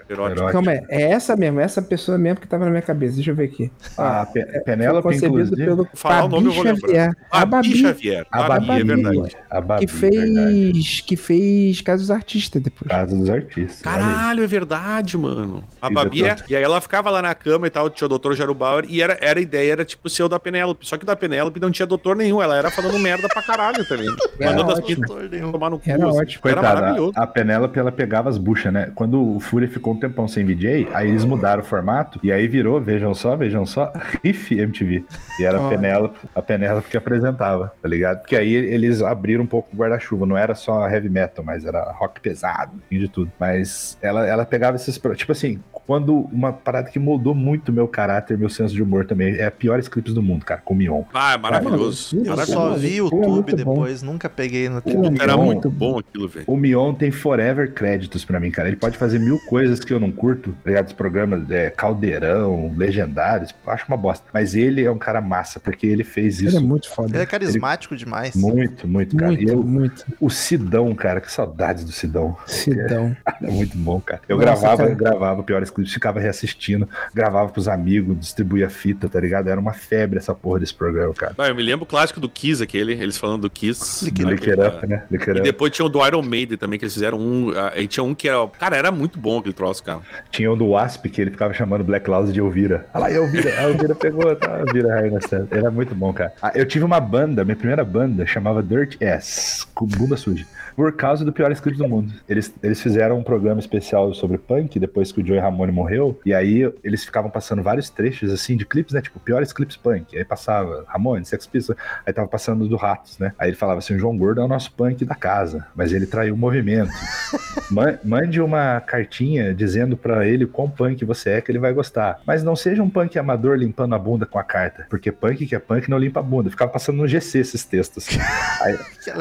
Calma aí, é essa mesmo, essa pessoa mesmo que tava na minha cabeça. Deixa eu ver aqui. A Pe- Penélope, Foi concebido inclusive. pelo Falar o nome eu vou Babi lembrar. Xavier. A Babi Babi, Xavier. A Babi, Babi, é verdade. A Babi, que verdade. fez que fez Casos Artistas depois. Casa dos artistas. Caralho, é verdade, mano. A E Babi é. E aí ela ficava lá na cama e tal, tinha o doutor Jairo Bauer, e era, era a ideia, era tipo ser o da Penélope. Só que o da Penélope não tinha doutor nenhum, ela era falando merda pra caralho também. Era Mandando as ótimo. pintas tomar no cu. Era assim. ótimo. Era Coitada, maravilhoso. a, a Penélope ela pegava as buchas, né? Quando o Fúria ficou um tempão sem VJ, aí eles mudaram o formato e aí virou, vejam só, vejam só, Riff MTV. E era a. Penélope, a Penélope que apresentava, tá ligado? Porque aí eles abriram um pouco o guarda-chuva, não era só heavy metal, mas era rock pesado, enfim, de tudo. Mas ela, ela pegava esses. Tipo assim, quando uma parada que mudou muito meu caráter, meu senso de humor também, é a piores clipes do mundo, cara, com o Mion. Ah, é maravilhoso. Mano, Eu maravilhoso. só vi o é YouTube muito bom. depois, nunca peguei no O Era muito bom aquilo, velho. O Mion tem forever créditos pra mim, cara. Ele pode fazer mil coisas que eu não curto, tá ligado? Os programas é, Caldeirão, Legendários, acho uma bosta. Mas ele é um cara massa, porque ele fez Ele isso é muito Ele foda. é carismático demais. muito, muito, cara. E Muito, eu- muito. o Sidão, cara, que saudades do Sidão. Sidão. <laughs> É muito bom, cara. Eu Nossa, gravava, cara. gravava piores clipes, ficava reassistindo, gravava pros amigos, distribuía fita, tá ligado? Era uma febre essa porra desse programa, cara. Ah, eu me lembro o clássico do Kiss, aquele, eles falando do Kiss. Lick né, Up, né? It E depois tinha o do Iron Maiden também, que eles fizeram um. ah, E tinha um que era. Cara, era muito bom aquele troço, cara. Tinha o do Wasp, que ele ficava chamando Black Cloud de Elvira. Olha lá, Elvira. A <laughs> Elvira pegou, tá? Elvira Rainha. Era muito bom, cara. Ah, eu tive uma banda, minha primeira banda, chamava Dirt Ass, com bunda suja. Por causa do pior script do mundo. Eles, eles fizeram um programa especial sobre punk, depois que o Joey Ramone morreu. E aí eles ficavam passando vários trechos, assim, de clipes, né? Tipo, piores clipes punk. Aí passava Ramone, Sex Pistols. Aí tava passando do Ratos, né? Aí ele falava assim, o João Gordo é o nosso punk da casa. Mas ele traiu o movimento. <laughs> Ma- Mande uma cartinha dizendo pra ele quão punk você é que ele vai gostar. Mas não seja um punk amador limpando a bunda com a carta. Porque punk que é punk não limpa a bunda. Ficava passando no GC esses textos. <laughs> Aí,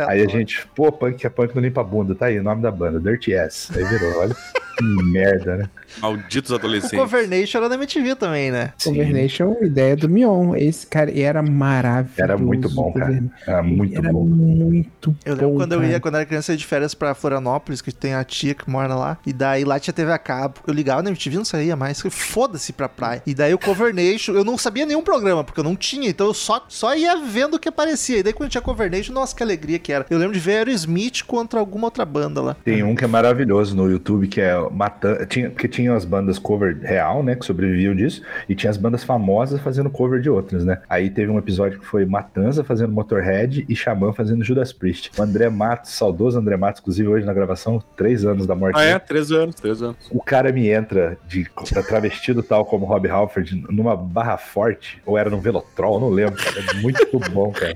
aí a gente, pô, punk que é punk não limpa a bunda. Tá aí o nome da banda, Dirty Ass. Aí virou, olha. Que merda, né? Malditos O adolescentes. Covernation era da MTV também, né? Conversation, ideia do Mion. Esse cara era maravilhoso. Era muito bom, cara. Era muito Era bom. muito Eu lembro bom, quando eu cara. ia, quando eu era criança, eu ia de férias pra Florianópolis, que tem a tia que mora lá. E daí lá tinha TV a cabo. Eu ligava na MTV, não saía mais. Foda-se pra praia. E daí o Covernation, eu não sabia nenhum programa, porque eu não tinha. Então eu só, só ia vendo o que aparecia. E daí quando tinha Covernation, nossa, que alegria que era. Eu lembro de ver Aerosmith contra alguma outra banda lá. Tem um que é maravilhoso no YouTube, que é Matan... tinha Porque tinha as bandas cover real, né? Que sobreviviam disso. E tinha as bandas famosas fazendo cover de outras, né? Aí teve um episódio que foi Matanza fazendo Motorhead e Xamã fazendo Judas Priest. O André Matos, saudoso André Matos, inclusive hoje na gravação, três anos da morte Ah, é? Três anos, três anos. O cara me entra de travestido tal como Rob Halford numa barra forte, ou era no Velotrol, não lembro, cara. É muito bom, cara.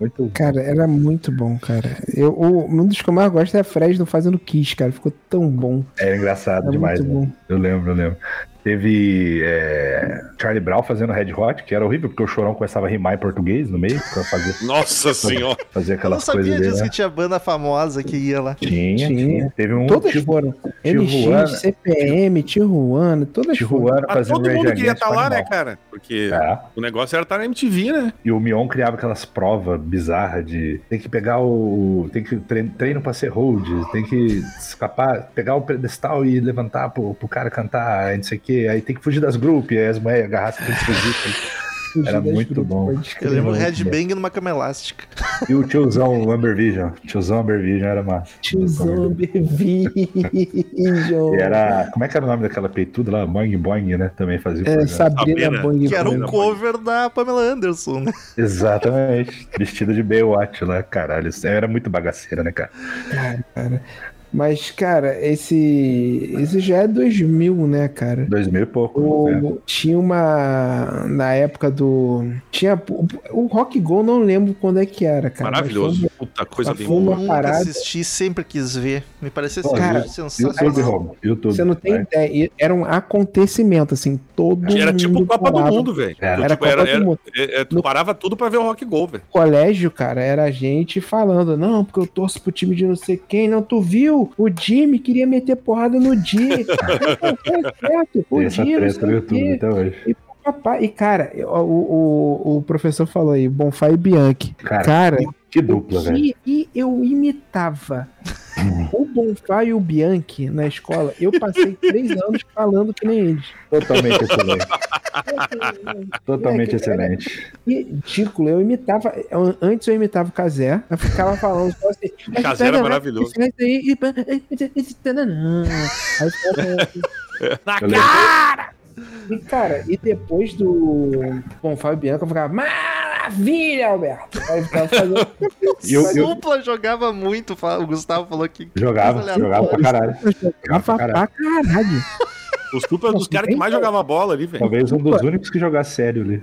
Muito bom. Cara, era muito bom, cara. Eu, o, um dos que eu mais gosto é a Fresno fazendo Kiss, cara. Ficou tão bom. Era engraçado Era demais, né? Eu lembro, eu lembro. Teve é, Charlie Brown fazendo Red Hot, que era horrível, porque o chorão começava a rimar em português no meio, pra fazer, <laughs> Nossa senhora. fazer Eu não aquelas sabia coisas dele. disso Né? que tinha banda famosa que ia lá. Tinha, Tinha. tinha. Teve um Todas foram. Tijuana- NX, CPM, Tijuana, todas. Tijuana fazendo todo mundo queria estar o lá, né, cara? Porque É. o negócio era estar na MTV, né? E o Mion criava aquelas provas bizarras de tem que pegar o. tem que treino, treino pra ser hold, tem que escapar, pegar o pedestal e levantar pro, pro cara cantar, não sei o quê, aí tem que fugir das grupos, aí as mulheres agarrassem tem que fugir. <laughs> Era muito bom. Eu lembro headbang numa cama elástica. E o tiozão o Amber Vision. Tiozão Amber Vision era massa. Tiozão Vision. <laughs> E era. Como é que era o nome daquela peituda lá? Boing Boing, né? Também fazia É. Sabrina Sabrina, Bang Que era um Bang. cover da Pamela Anderson, né? <laughs> Exatamente. Vestida de Baywatch lá, caralho. Era muito bagaceira, né, cara? Cara, cara. Mas, cara, esse. Esse já é 2000, né, cara? Dois mil e pouco. né? O, tinha uma. Na época do. Tinha. O, o Rock Go não lembro quando é que era, cara. Maravilhoso. Puta coisa bem foi uma boa. Nunca parada- assisti, sempre quis ver. Me parecia Pô, ser cara, YouTube, sensacional. Rob. YouTube. Você não tem né? ideia. Era um acontecimento, assim. Todo Era tipo mundo Copa do parava. Mundo, velho. Era. Era Tipo, Copa era- do era- Mundo. é- é, tu No- parava tudo pra ver o Rock Go, velho. colégio, cara, era a gente falando, não, porque eu torço pro time de não sei quem, não, tu viu? O Jimmy queria meter porrada no Jimmy. <laughs> Foi certo, o essa Jimmy, não treta sei no o YouTube quê. até hoje. E, papai, e cara, o, o, o professor falou aí, Bonfá e Bianchi. Cara, Cara, que dupla, velho. e, e eu imitava o Bonfá e o Bianchi na escola. Eu passei três anos falando que nem eles. Totalmente excelente. Totalmente Moleque, excelente. Ridículo, eu imitava. eu- antes eu imitava o Casé, eu ficava falando só assim. Casé era maravilhoso. Aí assim, Na lembro- E, cara, e depois do Bom Fábio Bianco, eu ficava, maravilha, Alberto! Aí eu ficava fazendo. <laughs> E eu- O eu- Supla jogava muito, o Gustavo falou que. Jogava, jogava pra caralho. Jogava pra caralho. Os Supla é dos caras que mais jogavam bola ali, velho. Talvez um dos únicos que jogasse sério ali.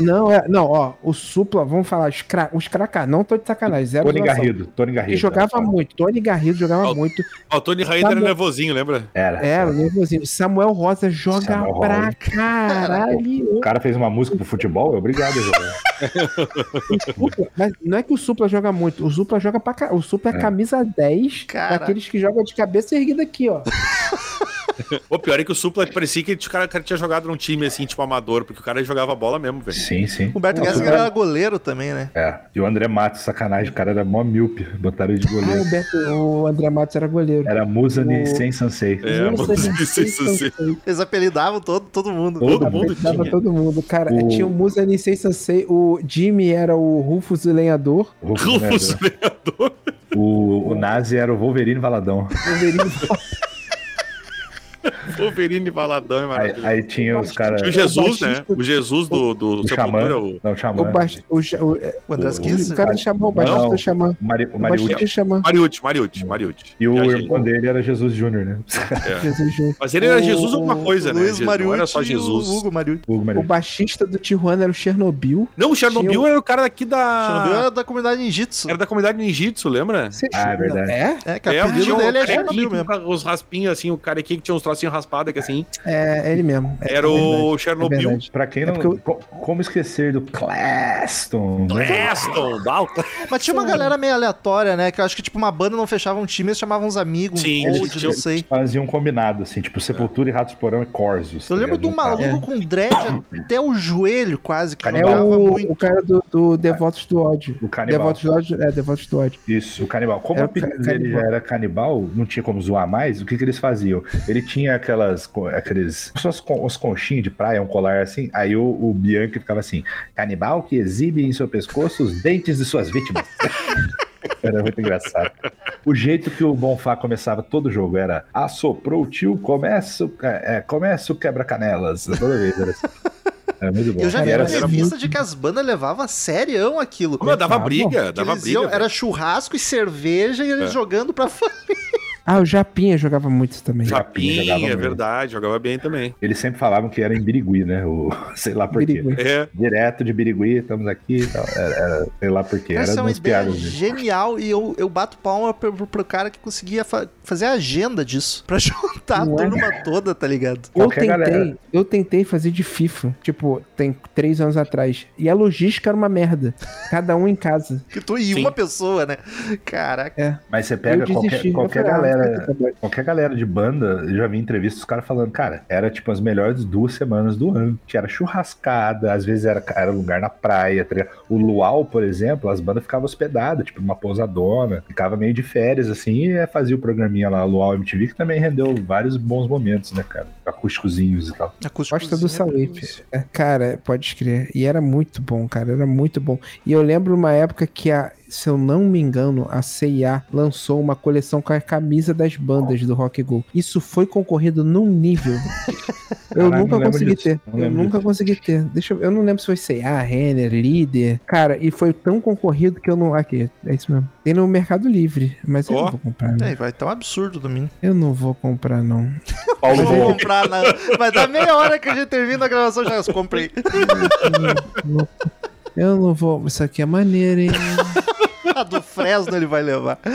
Não, é, não, ó, o Supla, vamos falar, os, cra, os cracá, não tô de sacanagem, zero Tony. Garrido. Tony Garrido. jogava muito, Tony Garrido jogava Ó, muito. Ó, o Tony Raída era nervosinho, lembra? Era. É, nervosinho. Samuel Rosa joga Samuel pra Rosa. caralho. O cara fez uma música pro futebol, é obrigado a jogar. <laughs> O Supla- mas não é que o Supla joga muito, o Supla joga pra caralho. O Supla é, É. camisa 10 Cara. daqueles que jogam de cabeça erguida aqui, ó. <laughs> <laughs> O pior é que o Supla parecia que o cara, o cara tinha jogado num time assim, tipo amador, porque o cara jogava bola mesmo, velho. Sim, sim. O Humberto Não, Gessinger era goleiro também, né? É. E o André Matos, sacanagem, o cara era mó míope. Botaram ele de Ah, goleiro. o, Beto, o André Matos era goleiro. Era Musani O- sem Sansei. É, Nossa, mano, gente, isso, isso, isso. sei. Eles apelidavam todo, todo mundo. Todo mundo Dava tinha. todo mundo. Cara, O- tinha o Musa Nisei Sansei, o Jimmy era o Rufus o Lenhador. O, Rufus, Lenhador. o, o Nazi era o Wolverine Valadão. Wolverine Wolverine Valadão é Aí, maravilhoso. aí tinha os caras. Tinha o Jesus, o né? O Jesus do, do O Xamã. Sepultura. O... Não, o o, Xamã. baix- o, o, O Andrés o- Kiss. o cara Xamã, o baixista Não. do Xamã. O, Mari, o O Mariucci. Xamã. Mariucci, Mariucci, Mariucci. E o irmão dele era Jesus Júnior, né? É. <laughs> Jesus Júnior. Mas ele era O- Jesus alguma coisa, né? Luiz Mariucci não era só o Jesus. Hugo Mariucci. O Hugo O Mariucci. baixista do Tijuana era o Chernobyl. Não, o Chernobyl Tinha o- era o cara daqui Chernobyl da. era da comunidade ninjitsu. Era da comunidade ninjitsu, lembra? Ah, é verdade. É? É, que o É, apelido dele é Chernobyl mesmo. Os raspinhos, assim, o cara aqui que tinha uns trocinhos raspados, que assim. É, ele mesmo. É Era verdade, o é Chernobyl. verdade. Pra quem É não. eu- co- Como esquecer do Claston? né? Preston, Dalton. Mas tinha uma galera meio aleatória, né? Que eu acho que, tipo, uma banda não fechava um time, eles chamavam uns amigos, Sim, um coach, não sei. Faziam um combinado, assim, tipo Sepultura e Ratos Porão e Corsos. Eu tá lembro ligado? de um maluco com dread até o joelho, quase, que É o, muito. o cara do, do Devotos do ódio. O canibal. Devotos do ódio. É, Devotos do ódio. Isso, o canibal. Como É o apelido dele já era canibal, não tinha como zoar mais, o que, que eles faziam? Ele tinha aquelas, aqueles, os, os conchinhos de praia, um colar assim, aí o, o Bianchi ficava assim, canibal que exibe em seu pescoço os dentes de suas vítimas. <laughs> Era muito engraçado. O jeito que o Bonfá começava todo jogo era assoprou o tio, começa, o é, começa o quebra-canelas. Toda vez era assim. Era muito bom. Eu já vi era uma assim, revista de que as bandas levavam a serião aquilo. Como dava briga, dava briga. iam- era churrasco e cerveja e eles É. jogando pra <laughs> fora. Ah, o Japinha jogava muito também. Japinha Japinha, jogava é muito. verdade, jogava bem também. Eles sempre falavam que era em Birigui, né? O, <laughs> sei lá por quê. Birigui. É, Direto de Birigui, estamos aqui e tal. Era, era- sei lá por quê. Essa Era é uma umas ideia piadas. genial e eu, eu bato palma pro, pro- pro cara que conseguia fa- fazer a agenda disso. Pra <laughs> juntar a Não é? turma toda, tá ligado? Eu Qualquer tentei, galera. eu tentei fazer de FIFA, tipo, tem três anos atrás. E a logística era uma merda. Cada um em casa. Que tu e Sim. uma pessoa, né? Caraca. É. Mas você pega Eu qualquer, qualquer falei, ah, galera galera, qualquer galera de banda, eu já vi entrevistas dos caras falando, cara, era tipo as melhores duas semanas do ano. Que era churrascada, às vezes era, era lugar na praia, tá? O Luau, por exemplo, as bandas ficavam hospedadas, tipo numa pousadona, ficava meio de férias, assim, e é, fazia o programinha lá, Luau MTV, que também rendeu vários bons momentos, né, cara? Acústicozinhos e tal. Acústico Costa do Sauípe. É, cara, pode escrever. E era muito bom, cara. Era muito bom. E eu lembro uma época que a. Se eu não me engano, a CIA lançou uma coleção com a camisa das bandas do Rock Go. Isso foi concorrido num nível. <laughs> Eu Caralho, nunca não consegui disso, ter. não Eu nunca disso. consegui ter. Deixa eu, eu não lembro se foi CIA, Renner, Líder. Cara, e foi tão concorrido que eu não. Aqui, é isso mesmo. Tem no Mercado Livre, mas eu Ó. não vou comprar. Não. É, vai estar um absurdo domingo. Eu não vou comprar, não. <laughs> Paulo Não vou comprar nada. Vai dar meia hora que a gente termina a gravação já. Eu comprei. <laughs> Eu não vou. Isso aqui é maneiro, hein? <laughs> A do Fresno ele vai levar. <laughs>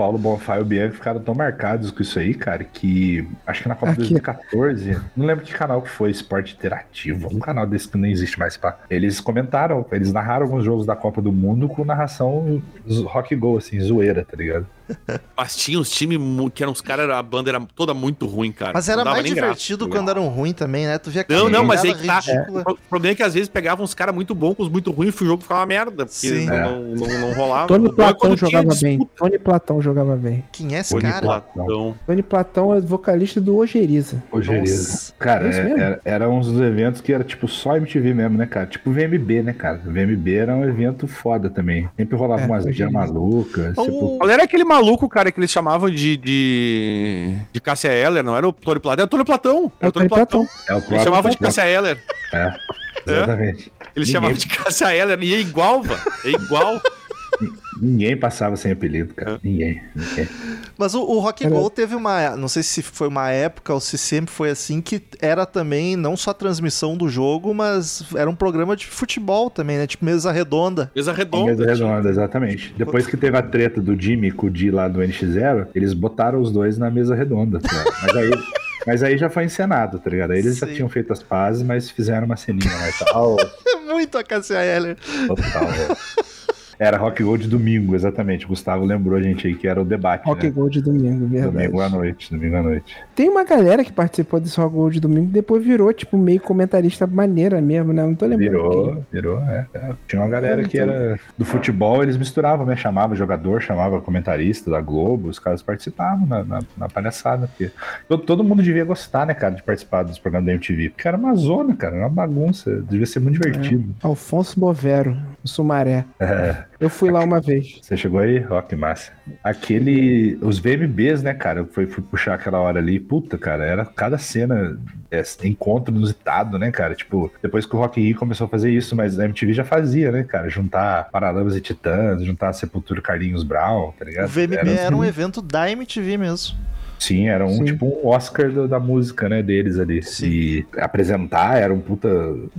Paulo Bonfá e o Bianchi ficaram tão marcados com isso aí, cara, que acho que na Copa de Aqui. 2014, não lembro que canal que foi, Esporte Interativo, um canal desse que nem existe mais, pá. Eles comentaram, eles narraram alguns jogos da Copa do Mundo com narração rock go, assim, zoeira, tá ligado? <laughs> Mas tinha uns times que eram os caras, a banda era toda muito ruim, cara. Mas era mais graça, divertido tá quando eram ruins também, né? Tu via Não, não, mas aí tá. O problema é que às vezes pegavam uns caras muito bons com os muito ruins e o jogo ficava uma merda. Porque Sim. não, É. não, não, não rolava. Tony é Platão jogava bem. Tony Platão jogava bem. Quem é esse Tony cara? Platão. Platão. Tony Platão é vocalista do Ojeriza. Nossa. Cara, É era, era uns dos eventos que era tipo só MTV mesmo, né, cara? Tipo VMB, né, cara? VMB era um evento foda também. Sempre rolava É, umas dias malucas. Qual era aquele maluco, cara, que eles chamavam de. de. de Cássia Eller? Não era o Tony Platão? Era o Tony Platão. É o Tony Platão. é o Eles próprio. chamavam de Cássia Eller. É, exatamente. Eles Ninguém- chamavam de Cássia Eller. E é igual, velho. É igual. Ninguém passava sem apelido, É. cara. Ninguém. ninguém. Mas o, o Rock Era- Go teve uma. Não sei se foi uma época ou se sempre foi assim, que era também não só a transmissão do jogo, mas era um programa de futebol também, né? Tipo mesa redonda. Mesa Mesa redonda. redonda, exatamente. Depois que teve a treta do Jimmy com o Di lá do NX0, eles botaram os dois na mesa redonda. tá ligado? Mas aí, <laughs> mas aí já foi encenado, tá ligado? Aí eles já Sim. tinham feito as pazes, mas fizeram uma ceninha lá e tal. É <laughs> muito a Cassia Eller. Total. velho. Era Rock Gold domingo, exatamente. O Gustavo lembrou a gente aí que era o debate. Rock né? Gold de domingo, verdade. Domingo à noite, domingo à noite. Tem uma galera que participou desse Rock Gold domingo e depois virou, tipo, meio comentarista maneira mesmo, né? Não tô lembrando. quem. Virou, virou, é, é. Tinha uma galera que era do futebol, eles misturavam, né? Chamava jogador, chamava comentarista da Globo, os caras participavam na, na, na palhaçada. Porque todo, todo mundo devia gostar, né, cara, de participar dos programas da MTV. Porque era uma zona, cara, era uma bagunça. Devia ser muito divertido. Alfonso Bovero, o Sumaré. É. Eu fui lá uma vez. Você chegou aí? Ó, que massa. Aquele. Os VMBs, né, cara? Eu fui, fui puxar aquela hora ali. Puta, cara, era cada cena. É, encontro inusitado, né, cara? Tipo, depois que o Rock Rio começou a fazer isso, mas a MTV já fazia, né, cara? Juntar Paralamas e Titãs, juntar Sepultura e Carlinhos Brown, tá ligado? O VMB Era- era um evento da MTV mesmo. Sim, era um Sim. tipo um Oscar do- da música, né, deles ali. Sim. E apresentar era um puta,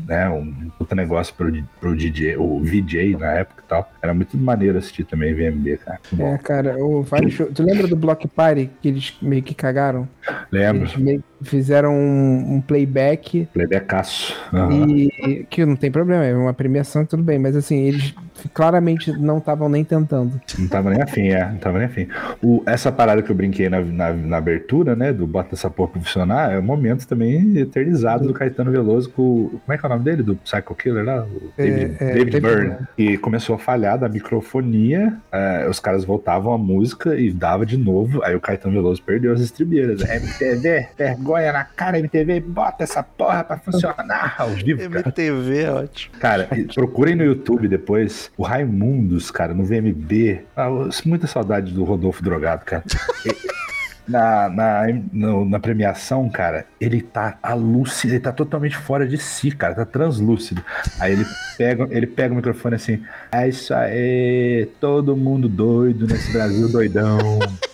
né, um puta negócio pro, pro DJ, o VJ na época e tal. Era muito maneiro assistir também VMB, cara. Bom. É, cara, o vários shows- Tu lembra do Block Party que eles meio que cagaram? Lembro. Eles meio fizeram um, um playback Playbacaço. Aham. e que não tem problema, é uma premiação tudo bem, mas assim, eles claramente não estavam nem tentando. Não tava nem afim, é. Não tava nem afim. O, essa parada que eu brinquei na, na, na abertura, né? Do Bota essa porra pra funcionar, é um momento também eternizado do Caetano Veloso com. o- Como é que é o nome dele? Do Psycho Killer lá? O David, é, David David Byrne. E começou a falhar da microfonia, é, os caras voltavam a música e dava de novo. Aí o Caetano Veloso perdeu as estribeiras. MTV, <laughs> vergonha na cara, MTV, bota essa porra pra funcionar ao vivo, cara. MTV é ótimo. Cara, procurem no YouTube depois o Raimundos, cara, no VMB. Ah, muita saudade do Rodolfo Drogado, cara. <laughs> Na, na, no- na premiação, cara, ele tá alúcido, ele tá totalmente fora de si, cara, tá translúcido. Aí ele pega, ele pega o microfone assim, é isso aí, todo mundo doido nesse Brasil doidão. <laughs>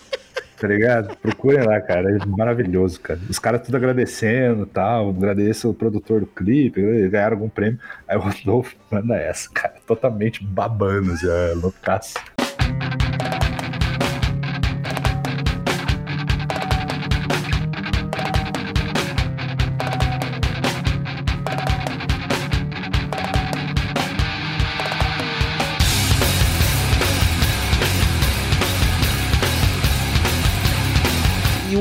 Tá ligado? Procurem lá, cara. É maravilhoso, cara. Os caras tudo agradecendo e tal. Agradeço o produtor do clipe, ganharam algum prêmio. Aí o Rodolfo manda essa, cara. Totalmente babando, é loucaço.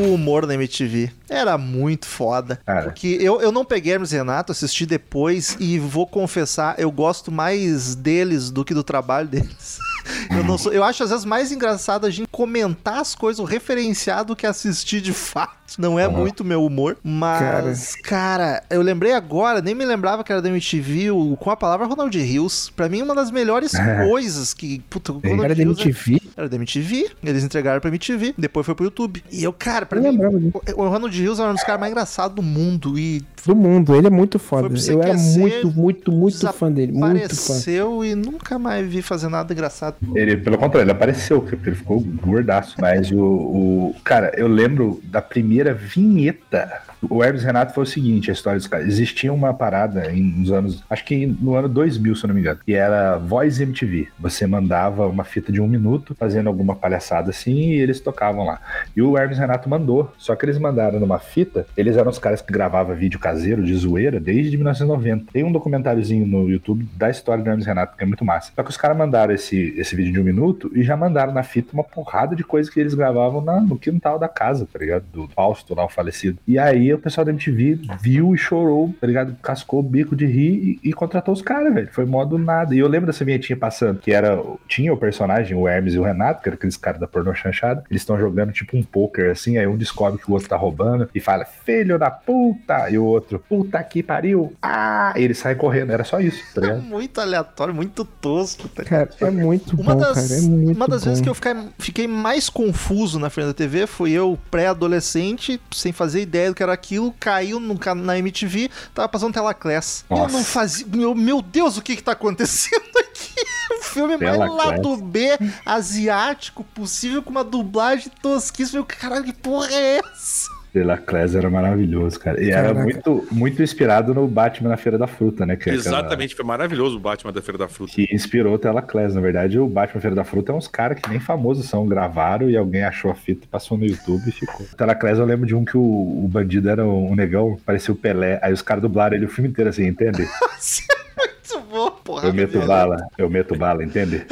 O humor na MTV. Era muito foda. Cara. Porque eu, eu não peguei Hermes Renato, assisti depois e vou confessar, eu gosto mais deles do que do trabalho deles. <laughs> Eu, não sou, eu acho às vezes mais engraçado a gente comentar as coisas, ou referenciar do que assistir de fato. Não é Uhum. muito meu humor. Mas, cara. eu lembrei agora, nem me lembrava que era da MTV, o- com a palavra Ronald Rios. Pra mim, uma das melhores <laughs> coisas que. Puta, o Ronald Era da é- MTV? era da MTV, eles entregaram pra MTV, depois foi pro YouTube. E eu, cara, pra Eu mim, lembrava o o Ronald Rios era um dos caras mais engraçados do mundo e Do mundo, ele é muito foda. Eu era muito, muito, muito fã dele. Muito fã. e nunca mais vi fazer nada engraçado. Ele, pelo contrário, ele apareceu, porque ele ficou gordaço. Mas o, o. Cara, eu lembro da primeira vinheta. O Hermes Renato foi o seguinte: a história dos caras. Existia uma parada em, nos anos. Acho que no ano 2000, se eu não me engano. Que era Voice MTV. Você mandava uma fita de um minuto fazendo alguma palhaçada assim e eles tocavam lá. E o Hermes Renato mandou. Só que eles mandaram numa fita. Eles eram os caras que gravavam vídeo caseiro de zoeira desde 1990. Tem um documentáriozinho no YouTube da história do Hermes Renato que é muito massa. Só que os caras mandaram esse, esse vídeo de um minuto e já mandaram na fita uma porrada de coisa que eles gravavam na- no quintal da casa, tá ligado? Do Fausto lá, o falecido. E aí o pessoal da MTV viu e chorou, tá ligado? Cascou o bico de rir e, e contratou os caras, velho. Foi modo nada. E eu lembro dessa vinhetinha passando, que era. Tinha o personagem, o Hermes e o Renato, que eram aqueles caras da pornô chanchada. Eles estão jogando tipo um poker assim, aí um descobre que o outro tá roubando e fala, filho da puta! E o outro, puta que pariu! Ah! E ele sai correndo, era só isso, tá ligado? Muito aleatório, muito tosco. tá Cara, é muito Uma bom, das, cara. É muito uma das bom. vezes que eu fiquei, fiquei mais confuso na frente da TV foi eu, pré-adolescente, sem fazer ideia do que era aquilo, caiu no, na MTV, tava passando Telaclass. E Eu Nossa. não fazia. Meu, meu Deus, o que que tá acontecendo <laughs> aqui? O filme mais Telaclass. lado B asiático possível, com uma dublagem tosquíssima. Eu, caralho, que porra é essa? Delaclass era maravilhoso, cara. E era Caraca. muito, muito inspirado no Batman na Feira da Fruta, né? Que é aquela- Exatamente, foi maravilhoso o Batman da Feira da Fruta. Que inspirou o Telaclass. Na verdade, o Batman Feira da Fruta é uns caras que nem famosos são. Gravaram e alguém achou a fita, passou no YouTube e ficou. O Telaclass, eu lembro de um que o, o bandido era um negão, parecia o Pelé. Aí os caras dublaram ele o filme inteiro assim, entende? <laughs> Muito bom, porra. Eu meto bala, eu meto bala, entende?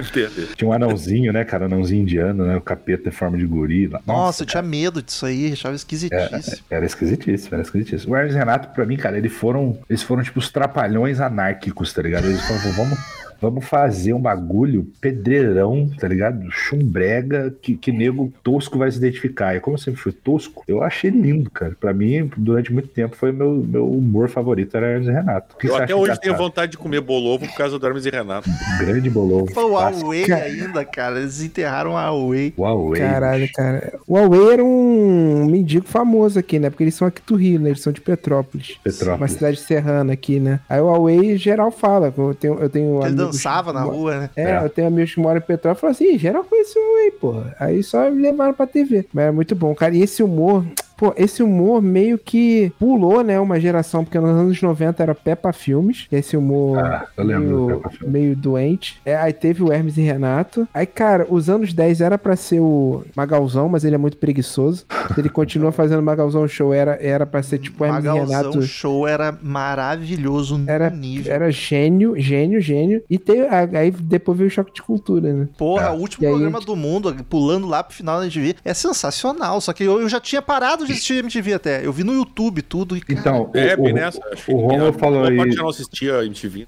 Entende? Tinha um anãozinho, né, cara? Anãozinho indiano, né? O capeta em forma de gorila. Nossa, eu tinha medo disso aí, achava esquisitíssimo. Era esquisitíssimo, era esquisitíssimo. O Hermes e Renato, pra mim, cara, eles foram, eles foram tipo os trapalhões anárquicos, tá ligado? Eles falaram, vamos, vamos fazer um bagulho pedreirão, tá ligado? Chumbrega, que, que nego tosco vai se identificar. E como eu sempre fui tosco, eu achei lindo, cara. Pra mim, durante muito tempo, foi meu, meu humor favorito, era Hermes e Renato. O que Eu até hoje engraçado? tenho vontade de comer bolovo por causa do Hermes e Renato. <laughs> Grande bolovo. Foi o. Huawei ainda, cara. Eles enterraram a Huawei. Huawei. Caralho, cara. O Huawei era um mendigo famoso aqui, né? Porque eles são aqui do Rio, né? Eles são de Petrópolis. Petrópolis. Uma cidade serrana aqui, né? Aí o Huawei, geral fala. Eu tenho, eu tenho Ele amigos dançava na rua, né? É, É. eu tenho amigos que moram em Petrópolis e falam assim, "Ih, geral conhece o Huawei, porra. Aí só me levaram pra TV. Mas é muito bom, cara. E esse humor, pô, esse humor meio que pulou, né, uma geração, porque nos anos 90 era Peppa Filmes, esse humor Ah, eu lembro do meio, meio doente. É, aí teve o Hermes e Renato. Aí, cara, os anos 10 era pra ser o Magalzão, mas ele é muito preguiçoso. Ele continua <laughs> fazendo Magalzão Show, era, era pra ser tipo o Hermes e Magalzão Renato. show era maravilhoso no Era, nível. era gênio, gênio, gênio. E tem, aí depois veio o choque de cultura, né? Porra, É. o último E aí- programa do mundo, pulando lá pro final da MTV, é sensacional. Só que eu, eu já tinha parado de assistir MTV até. Eu vi no YouTube tudo e. cara, Então, É, o, bem o- nessa. O Romulo falou aí-.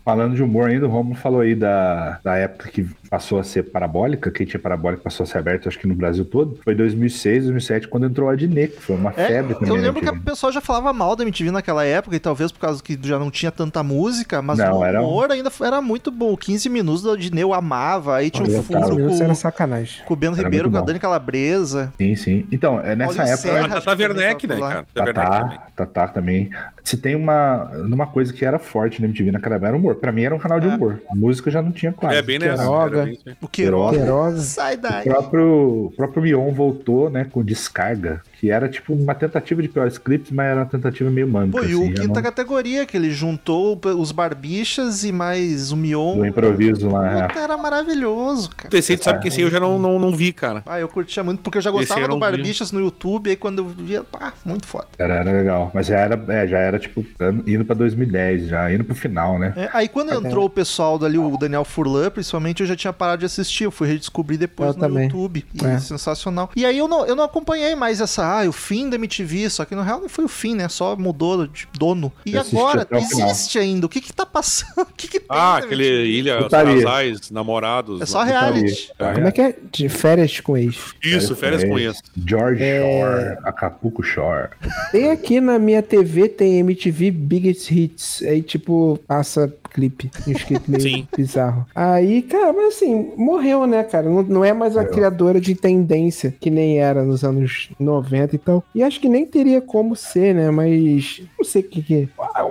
Falando de humor ainda, o Romulo falou aí da, da época que passou a ser parabólica, quem tinha parabólica passou a ser aberta, acho que no Brasil todo. Foi 2006, 2007, quando entrou a Adnet, que foi uma É, febre também. eu na lembro que a MTV. pessoa já falava mal da MTV naquela época, e talvez por causa que já não tinha tanta música, mas Não, o era um- humor ainda foi- era muito bom. 15 minutos do Dineu amava, aí tinha um Olha, furo tá, Isso com, era sacanagem. com o Bento Era Ribeiro, com a. Dani Calabresa. Sim, sim. Então, é nessa Paulinho época. Serra, A acho Tata que também Werneck, né, cara? Tata. Tatá, Tatá também. Se tem uma, uma coisa que era forte na MTV naquela época, era humor. Pra mim era um canal de É. humor. Música já não tinha quase. É, bem nessa. Queiroga. bem. O Queiroga. Queiroga. Sai O daí. próprio, o próprio Mion voltou, né, com Descarga, que era tipo uma tentativa de piores clipes, mas era uma tentativa meio mânica. Pô, e o assim, quinta era categoria, que ele juntou os barbichas e mais o Mion. um- do improviso lá. Puta, era maravilhoso, cara. Esse aí, tu sabe que esse aí eu já não, não, não vi, cara. Ah, eu curtia muito, porque eu já gostava eu do não vi. Barbichas no YouTube, aí quando eu via, pá, muito foda. Era, era legal. Mas já era, é, já era tipo indo pra 2010, já indo pro final, né? É, aí quando entrou o pessoal dali, o Daniel Furlan, principalmente, eu já tinha parado de assistir. Eu fui redescobrir depois Eu no também. YouTube. E É. sensacional. E aí eu não, eu não acompanhei mais essa, ah, o fim da MTV, só que no real não foi o fim, né? Só mudou de dono. E agora, existe ainda. O que que tá passando? <laughs> O que que tem Ah, aquele? Ilha, os Putaria. casais, namorados. É só lá. reality. Como é que é? De férias com ex. Isso, férias com isso. George É. Shore, Acapulco Shore. Tem aqui na minha TV, tem MTV Biggest Hits. Aí, tipo, passa clipe. Um escrito meio Sim. bizarro. Aí, cara, mas assim, morreu, né, cara? Não, não é mais a criadora de tendência que nem era nos anos 90 e tal. E acho que nem teria como ser, né? Mas não sei o que que.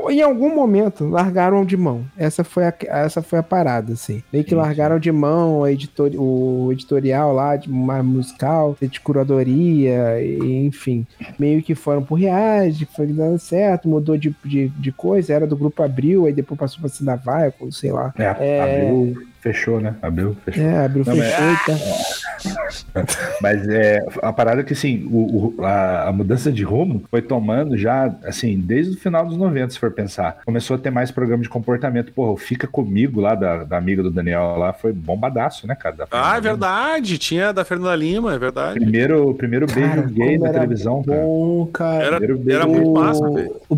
Em algum momento, largaram de mão. Essa foi a, essa foi a parada, assim. Meio que largaram de mão a editor, o editorial lá, de musical, de curadoria, e, enfim meio que foram pro reality, foi dando certo, mudou de, de, de coisa, era do grupo Abril, aí depois passou pra Cidavaia, sei lá. É, abriu, fechou, né? Abriu, fechou. É, Abril Não, mas- fechou e tá. Mas é a parada é que assim, o, o- a, a mudança de rumo foi tomando já, assim, desde o final dos 90, se for pensar. Começou a ter mais programa de comportamento. Porra, o Fica Comigo lá, da, da amiga do Daniel lá, foi bombadaço, né, cara? Ah, é verdade. Tinha da Fernanda Lima, é verdade. Primeiro, primeiro beijo Cara, gay na era televisão, cara. Bom, cara. Era, Primeiro beijo era muito massa, velho. o,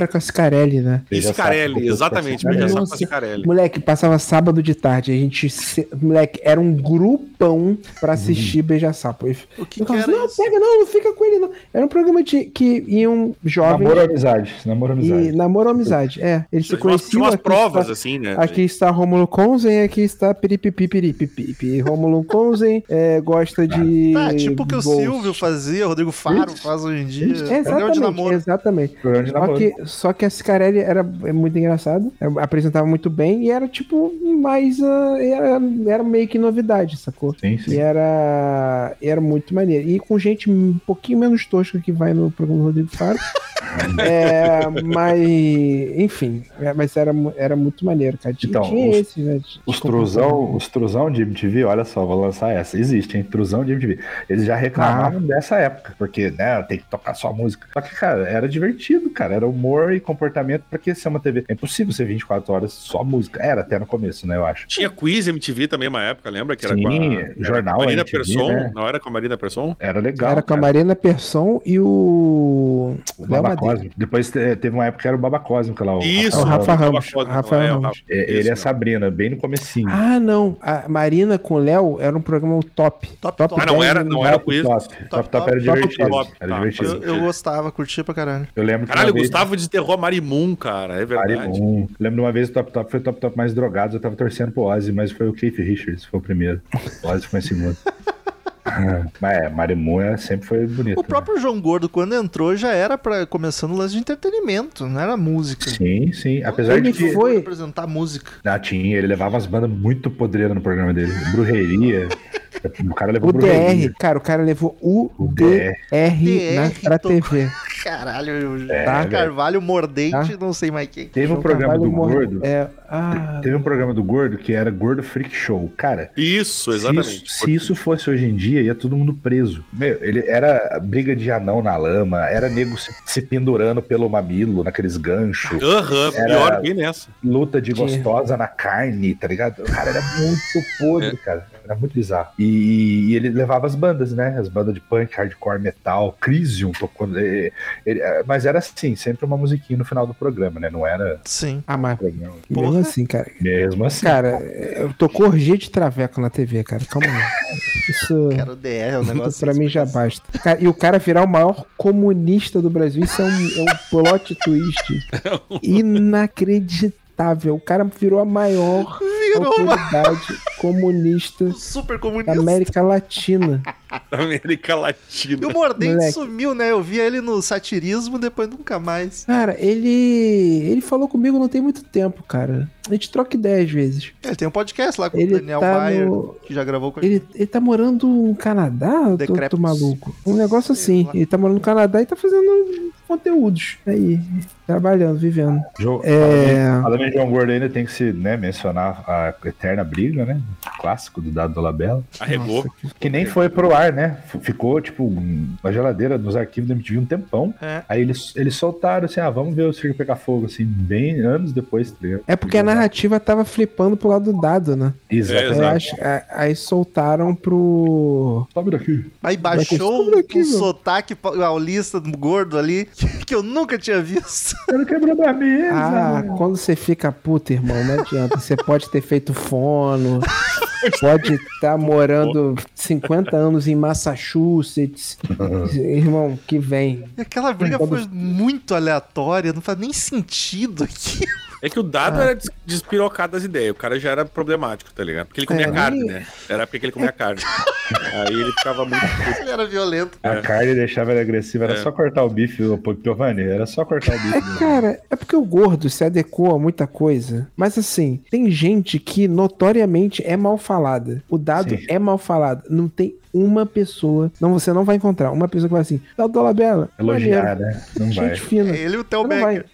era com a Scarelli, né? Scarelli, exatamente. com a. Scarelli. Moleque, passava sábado de tarde. A gente. se- Moleque, era um grupão pra assistir Beija-Sapo. Eu O que, que falava, era não, isso? pega, não, não fica com ele, não. Era um programa de que iam jovens. Namoro amizade. Namoro amizade. E namoro ou amizade, é. Eles se conheciam. tinha umas aqui provas, está- assim, né? Aqui está Romulo Conzen, aqui está Piripipi Piripipi. Romulo Conzen é, gosta de. Tá, tipo o que o. Silvio fazia, o Rodrigo Faro faz hoje em dia. Isso. Exatamente, exatamente. Só que, só que a Cicarelli era é muito engraçado, é, apresentava muito bem e era tipo mais. ah, era, era meio que novidade, sacou? Sim, sim. E era, era muito maneiro. E com gente um pouquinho menos tosca que vai no programa do Rodrigo Faro. <laughs> é, mas, enfim, é, mas era, era muito maneiro, cara. Tinha, Então, tinha os- esse, né? Os truzão, os truzão de MTV, olha só, vou lançar essa. Existe, hein? Truzão de MTV. Eles já reclamavam dessa época, porque, né, tem que tocar só música. Só que, cara, era divertido, cara. Era humor e comportamento, porque ser uma TV. É impossível ser 24 horas só música. Era até no começo, né, eu acho. Tinha quiz MTV também uma época, lembra? Que era Sim, com a, jornal era Marina MTV, Persson. né? Não era com a Marina Persson? Era legal. Era com a. Marina Persson e o. O Léo Baba. Depois te- teve uma época que era o Baba Cosmo, lá. O Isso, É o Rafa Rafa Ramos. Cosmo, Rafa é, o Ramos. Rafa. É, Isso ele e a mesmo. Sabrina, bem no comecinho. Ah, não. A Marina com o Léo era um programa top. Top, top. Ah, não 10 era- não era Top, quiz. top, top, top era top, divertido. top, Era tá. divertido. Eu, eu gostava, curtia pra caralho. Eu lembro Caralho, vez- Gustavo desenterrou a Marimun, cara. É verdade. Marimum. Lembro de uma vez o Top Top foi o Top Top mais drogado, eu tava torcendo pro Ozzy, mas foi o Keith Richards, foi o primeiro. O Ozzy foi em segundo. Mas <laughs> é, Marimun é, sempre foi bonito. O próprio João Gordo, quando entrou, já era pra, começando o lance de entretenimento, não era música. né? Sim, sim. Apesar Ele de que. foi- apresentar música. Ah, tinha, ele levava umas bandas muito podreiras no programa dele. Brujeria. O cara levou O. DR, cara, o cara levou o O DR na, DR, pra tô- TV. <laughs> Caralho, É, velho. Carvalho Mordente, Tá. não sei mais quem. Teve um programa Carvalho do Gordo. É, ah, Teve um programa do Gordo que era Gordo Freak Show. Cara, Isso, Se exatamente. isso, se isso fosse hoje em dia, ia todo mundo preso. Meu, ele era briga de anão na lama, era nego se, se pendurando pelo mamilo, naqueles ganchos, Aham, Era- pior bem nessa. luta de gostosa na carne, tá ligado? O cara era muito podre, cara. Era muito bizarro. E, e ele levava as bandas, né? As bandas de punk, hardcore, metal, Crisium tocou. eh, ele- eh, mas era assim, sempre uma musiquinha no final do programa, né? Não era Sim. ah, mas programa. Porra. mesmo assim, cara. Mesmo assim. Cara, eu tô orgia de traveco na TV, cara. Calma aí. Isso, Cara, o DR é um isso negócio. pra sem mim já basta. Cara, e o cara virar o maior comunista do Brasil, isso é um, é um plot twist <laughs> inacreditável. O cara virou a maior Virou uma autoridade comunista <laughs> super da comunista. América Latina. <laughs> da América E Latina. o Mordente Moleque. sumiu, né? Eu vi ele no satirismo, depois nunca mais. Cara, ele. Ele falou comigo não tem muito tempo, cara. A gente troca ideia às vezes. Ele tem um podcast lá com Ele o Daniel tá Bayer, no- que já gravou com a gente. Ele, ele tá morando no Canadá? Eu tô, maluco. Um negócio Sei assim. lá. Ele tá morando no Canadá e tá fazendo conteúdos aí. Trabalhando, vivendo. Jo- É. Falando em João Gordo, ainda tem que se né, mencionar a eterna briga, né? Clássico do Dado do Labela. Arregou. Que- Que nem foi pro ar, né? F- Ficou, tipo, na geladeira, nos arquivos da MTV um tempão. É. Aí eles, eles soltaram assim, ah, vamos ver o circo pegar fogo, assim, bem anos depois. tá? É porque a narrativa tava flipando pro lado do dado, né? Exatamente. É, Aí, acho- a- aí soltaram pro. Sobe daqui. Aí baixou Sobre aqui, um meu. sotaque paulista do gordo ali, <laughs> que eu nunca tinha visto. <laughs> Ele quebrou da mesa. Ah, né? quando você fica puto, irmão, não adianta. Você pode ter feito fono, <laughs> <laughs> pode estar morando 50 anos em Massachusetts. Irmão, que vem. E aquela briga foi muito aleatória, não faz nem sentido aqui. É que o dado Ah. era des- despirocado das ideias. O cara já era problemático, tá ligado? Porque ele comia É, carne, nem- né? Era porque ele comia carne. <laughs> Aí ele ficava muito. Ele era violento. A carne deixava ele agressivo, era É. só cortar o bife, Pô, Piovani, era só cortar o bife. É, <laughs> cara, é porque o gordo se adequou a muita coisa. Mas assim, tem gente que notoriamente é mal falada. O dado Sim. é mal falado. Não tem uma pessoa, não você não vai encontrar uma pessoa que vai assim, Dado Dolabella, Elogiar, né? Não vai. Gente fina. É ele e o Theo Você não vai. Becker.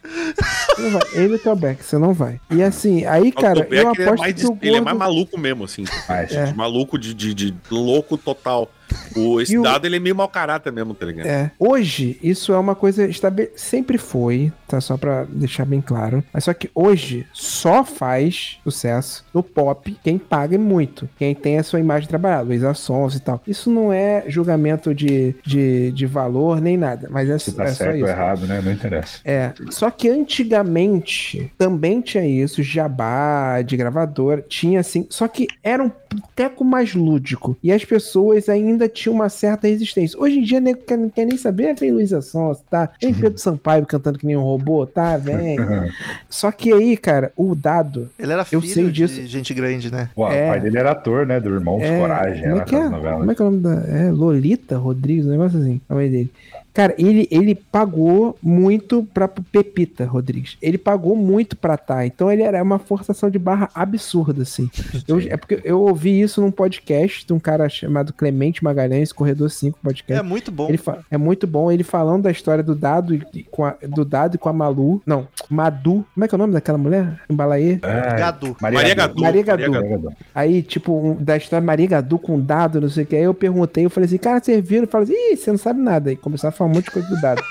Você não vai. Ele e o Theo Beck, você não vai. E assim, aí, cara, o Beck, eu ele, é aposto mais, que o ele é gordo... mais maluco mesmo, assim. Mas, É. Maluco de, de, de louco total. O, esse E o- dado, ele é meio mau caráter mesmo, tá ligado? É. Hoje, isso é uma coisa estabe... sempre foi, tá? Só pra deixar bem claro. Mas só que hoje só faz sucesso no pop quem paga muito. Quem tem a sua imagem trabalhada, Luísa Sons e tal. Isso não é julgamento de, de, de valor nem nada. Mas é, se tá é só certo ou isso. errado, né? Não interessa. É, só que antigamente também tinha isso, jabá de gravadora, tinha assim, só que era um teco mais lúdico e as pessoas ainda tinham uma certa resistência. Hoje em dia nego quer, não quer nem saber, vem Luísa Sons, tá? Vem Pedro Sampaio cantando que nem um robô, tá? Vem. <laughs> Só que aí, cara, o dado Ele era Eu filho sei de disso. gente grande, né? Pô, É. O pai dele era ator, né? Do Irmãos é, Coragem, como é que é? Como é que é o nome da. É Lolita Rodrigues, um negócio assim, a mãe dele. Cara, ele, ele pagou muito pra Pepita Rodrigues. Ele pagou muito pra tá. Então ele era uma forçação de barra absurda, assim. <laughs> Eu- é porque eu ouvi isso num podcast de um cara chamado Clemente Magalhães, Corredor 5 É podcast. muito bom. Ele é muito bom ele falando da história do Dado e- com a, do Dado e com a Malu. Não, Madu. Como é que é o nome daquela mulher? Embalaê? É, Gadu. Maria Gadu. Maria Gadu. Maria Gadu. Aí, tipo, um- da história Maria Gadu com dado, não sei o que. Aí eu perguntei, eu falei assim, cara, vocês viram? Eu falei assim, ih, você não sabe nada. Aí começaram a falar um monte de coisa do dado.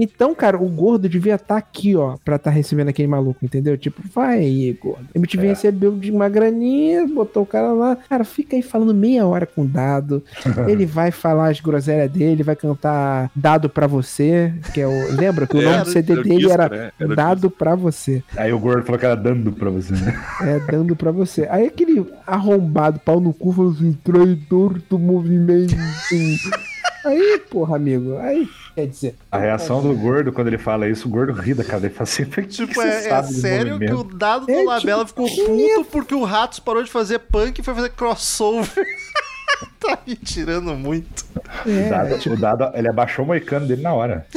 Então, cara, o gordo devia estar aqui, ó, pra estar recebendo aquele maluco, entendeu? Tipo, vai aí, gordo. MTV É. recebeu de uma graninha, botou o cara lá. Cara, fica aí falando meia hora com o dado. <laughs> ele vai falar as groselhas dele, vai cantar Dado pra você, que é o. Lembra que o É, nome do CD dele disco, era, né? Era Dado pra você. Aí o gordo falou que era dando pra você, né? É, dando pra você. Aí aquele arrombado, pau no cu, falou assim, traidor do movimento. <laughs> Aí, porra, amigo, aí, quer dizer... A reação do gordo, quando ele fala isso, o gordo ri da cara. Ele fala assim: "O que Tipo, você é, é sério que o movimento?" dado do É, Labela tipo, ficou puto porque o Ratos parou de fazer punk e foi fazer crossover. <laughs> tá me tirando muito. O É, dado, o dado, ele abaixou o moicano dele na hora. <laughs>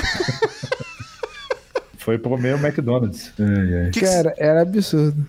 Foi pro meio McDonald's. Ai, ai. Que que cara, era absurdo.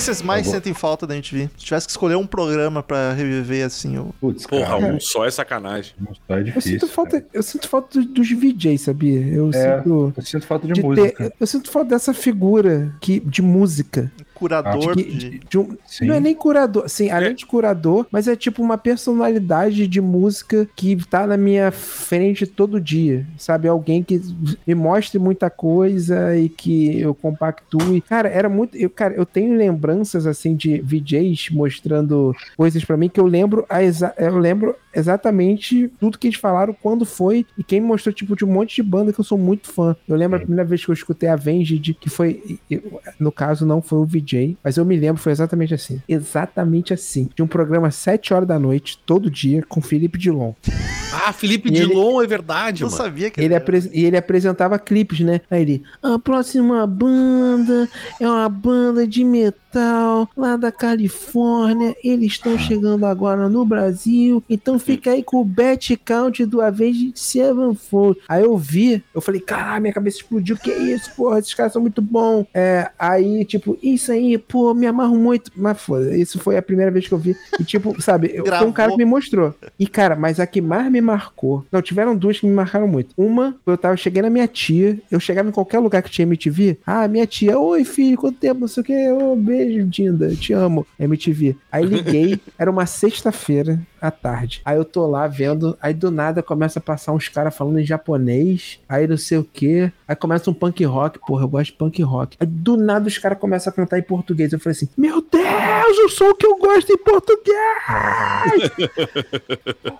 Que vocês mais Eu vou- sentem falta da MTV? Se tivesse que escolher um programa pra reviver assim, o. Putz, Porra, cara, um só é sacanagem. só é Eu difícil. sinto falta, eu sinto falta dos, VJs, sabia? Eu É, sinto... Eu sinto falta de, de música. ter- eu sinto falta dessa figura que, de música. Curador Que- de... de um- não é nem curador, sim, além É. de curador, mas é tipo uma personalidade de música que tá na minha frente todo dia, sabe? Alguém que me mostre muita coisa e que eu compactue. Cara, era muito. Eu, cara, eu tenho lembranças assim de VJs mostrando coisas pra mim que eu lembro, a exa- eu lembro exatamente tudo que eles falaram, quando foi e quem me mostrou, tipo, de um monte de banda que eu sou muito fã. Eu lembro a primeira vez que eu escutei Avenged, que foi, eu- no caso, não foi o VJ, mas eu me lembro, foi exatamente assim. Exatamente assim. De um programa às 7 horas da noite, todo dia, com Felipe Dilon. Ah, Felipe E ele- Dilon é verdade, Eu mano. sabia que Ele apres- E ele apresentava clipes, né? Aí ele, a próxima banda é uma banda de metal lá da Califórnia. Eles estão chegando agora no Brasil. Então fica aí com o Bet Count do Avenged Sevenfold. Aí eu vi, eu falei, caralho, minha cabeça explodiu. Que isso, porra, esses caras são muito bons. É, aí, tipo, isso aí, pô, me amarro muito. Mas foda, isso foi a primeira vez que eu vi. E, tipo, <laughs> sabe, eu, foi um cara que me mostrou. E, cara, mas a que mais me marcou. Não, tiveram duas que me marcaram muito. Uma, eu tava, cheguei na minha tia, eu chegava em qualquer lugar que tinha MTV. Ah, minha tia, oi filho, quanto tempo, não sei o que. Ô, beijo, Dinda, eu te amo. MTV. Aí liguei, <laughs> era uma sexta-feira à tarde. Aí eu tô lá vendo, aí do nada começa a passar uns caras falando em japonês, aí não sei o que. Aí começa um punk rock, porra, eu gosto de punk rock. Aí do nada os caras começam a cantar em português. Eu falei assim: Meu Deus, o que eu gosto em português! <laughs>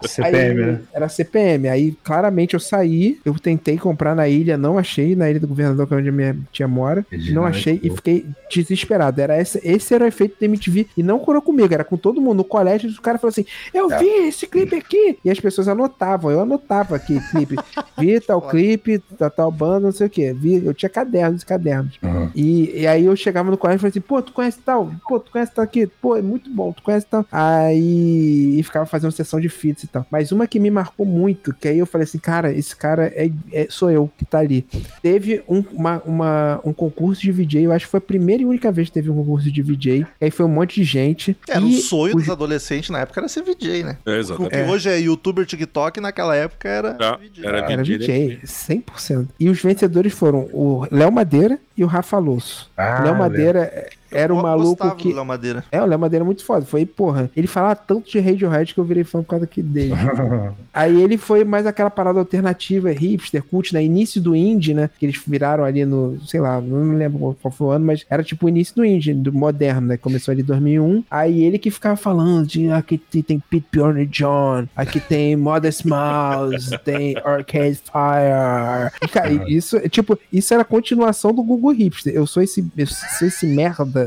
CPM, Aí, né? Era CPM. Aí, claramente, eu saí. Eu tentei comprar na ilha, não achei. Na ilha do governador, que é onde a minha tia mora. Não achei e achou. fiquei desesperado. Era esse, esse era o efeito da MTV. E não curou comigo, era com todo mundo. No colégio, os caras falaram assim: Eu É. vi esse clipe aqui. E as pessoas anotavam. Eu anotava aqui, clipe. Vi <laughs> tal clipe, tal, tal banda, não sei o quê. Vi, eu tinha cadernos e cadernos. Uhum. E, e aí eu chegava no colégio e falei assim, pô, tu conhece tal? Pô, tu conhece tal aqui? Pô, é muito bom, tu conhece tal? Aí e ficava fazendo sessão de fits e tal. Mas uma que me marcou muito, que aí eu falei assim, cara, esse cara é, é- sou eu que tá ali. Teve um, uma, uma- um concurso de VJ, eu acho que foi a primeira e única vez que teve um concurso de VJ. Aí foi um monte de gente. Era o e sonho os- dos adolescentes na época era ser VJ, né? É, O exatamente. que hoje é youtuber, TikTok, naquela época era Tá, VJ. era Era VJ, VJ, 100%. E os vencedores foram o Léo Madeira e o Rafa Losso. Ah, Léo Madeira era um maluco que... Léo Madeira. É, o Léo Madeira é muito foda. Foi, porra, ele falava tanto de Radiohead que eu virei fã por causa aqui dele. <laughs> Aí ele foi mais aquela parada alternativa, hipster, cult, né? Início do indie, né? Que eles viraram ali no, sei lá, não me lembro qual foi o ano, mas era tipo o início do indie, do moderno, né? Começou ali em 2001. Aí ele que ficava falando de "Ah, aqui tem Pete Bjorn e John, aqui tem Modest Mouse, <laughs> tem Arcade Fire. E, cara, isso, tipo, isso era a continuação do Google Hipster. Eu sou esse, eu sou esse merda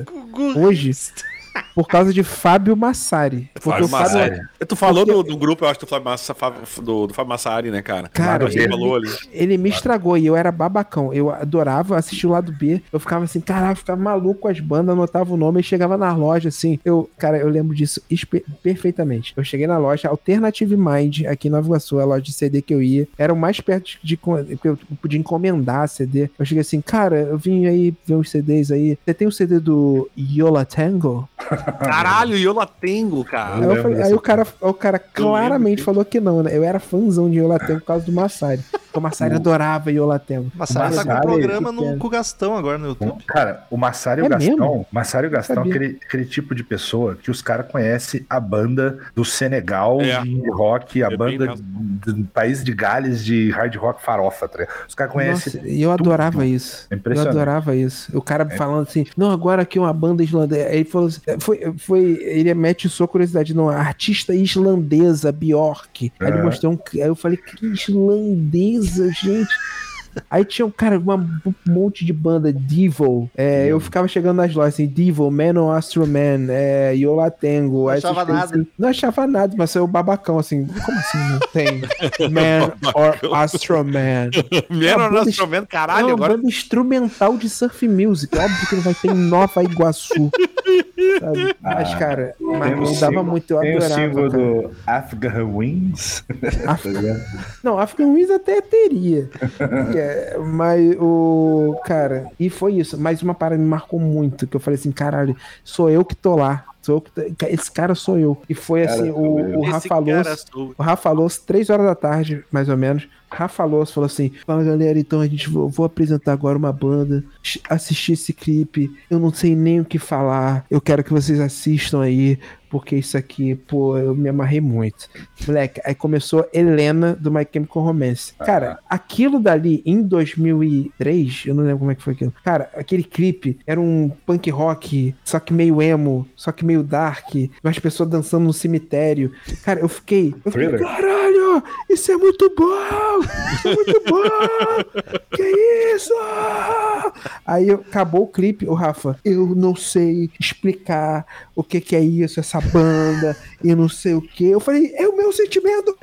hoje por causa de Fábio Massari. Fábio o Fábio, Massari. Tu falou Porque- do, do grupo, eu acho, do Fábio, Massa, do, do Fábio Massari, né, cara? Cara, ele- falou ali. ele me estragou e eu era babacão. Eu adorava assistir o lado B. Eu ficava assim, caraca, ficava maluco com as bandas, anotava o nome e chegava na loja assim. Eu, cara, eu lembro disso perfeitamente. Eu cheguei na loja Alternative Mind, aqui em Nova Iguaçu, a loja de CD que eu ia. Era o mais perto de, de eu podia encomendar CD. Eu cheguei assim, cara, eu vim aí ver uns CDs aí. Você tem o CD do Yola Tango? <laughs> Caralho, Yola Tengo, cara. Aí, falei- aí o cara, o cara claramente lembro. falou que não, né? Eu era fãzão de Yolatengo por causa do Massari. O Massari <laughs> adorava Yolatengo. Massari tá com um Massari, programa que que é? no, com o Gastão agora no YouTube. Cara, o Massaro e o É Gastão, mesmo? Massaro e o Gastão é aquele, aquele tipo de pessoa que os caras conhecem a banda do Senegal É. de rock, a É banda do país de Gales de hard rock farofa, tá? Os caras conhecem. Nossa, e eu adorava isso. É Eu adorava isso. O cara falando assim, não, agora aqui uma banda islandesa. Aí ele falou assim, foi, foi, ele mete sua curiosidade, não, artista islandesa, Bjork. Aí ele É. mostrou um. Aí eu falei, que islandesa, gente. Aí tinha um cara, uma- um monte de banda, Devil. É, eu ficava chegando nas lojas assim, Devil, Man or Astro Man, é, Yola Tengo. Não achava coisas nada. assim. não achava nada, mas saiu babacão assim. Como assim não tem <laughs> Man or Astro Man? Menos banda nós est- chovendo, é caralho, uma agora. banda instrumental de surf music. Óbvio que não vai ter em Nova Iguaçu. <laughs> sabe? Mas, cara, mas o não dava símbolo- muito, eu Tem o adorava. símbolo cara. do Afghan Wings. <laughs> tá ligado? Não, African Wings até teria. É, mas o. Cara, e foi isso. Mas uma parada me marcou muito. Que eu falei assim: caralho, sou eu que tô lá. Sou esse cara sou eu. E foi assim, Cara, sou o, o Esse Rafa sou- O Rafa Luz, três horas da tarde, mais ou menos. Rafa Luz falou assim: Fala galera, então a gente vou, vou apresentar agora uma banda. Assistir esse clipe. Eu não sei nem o que falar. Eu quero que vocês assistam aí. Porque isso aqui, pô, eu me amarrei muito. Moleque, aí começou Helena do My Chemical Romance. Cara, aquilo dali em 2003, eu não lembro como é que foi aquilo. Cara, aquele clipe era um punk rock, só que meio emo, só que meio dark, umas pessoas dançando no cemitério. Cara, eu fiquei. Eu fiquei, caralho, isso é muito bom! Isso é muito bom! que isso? Aí acabou o clipe, o Rafa, eu não sei explicar o que, que é isso, essa banda, e não sei o que. Eu falei, é o meu sentimento!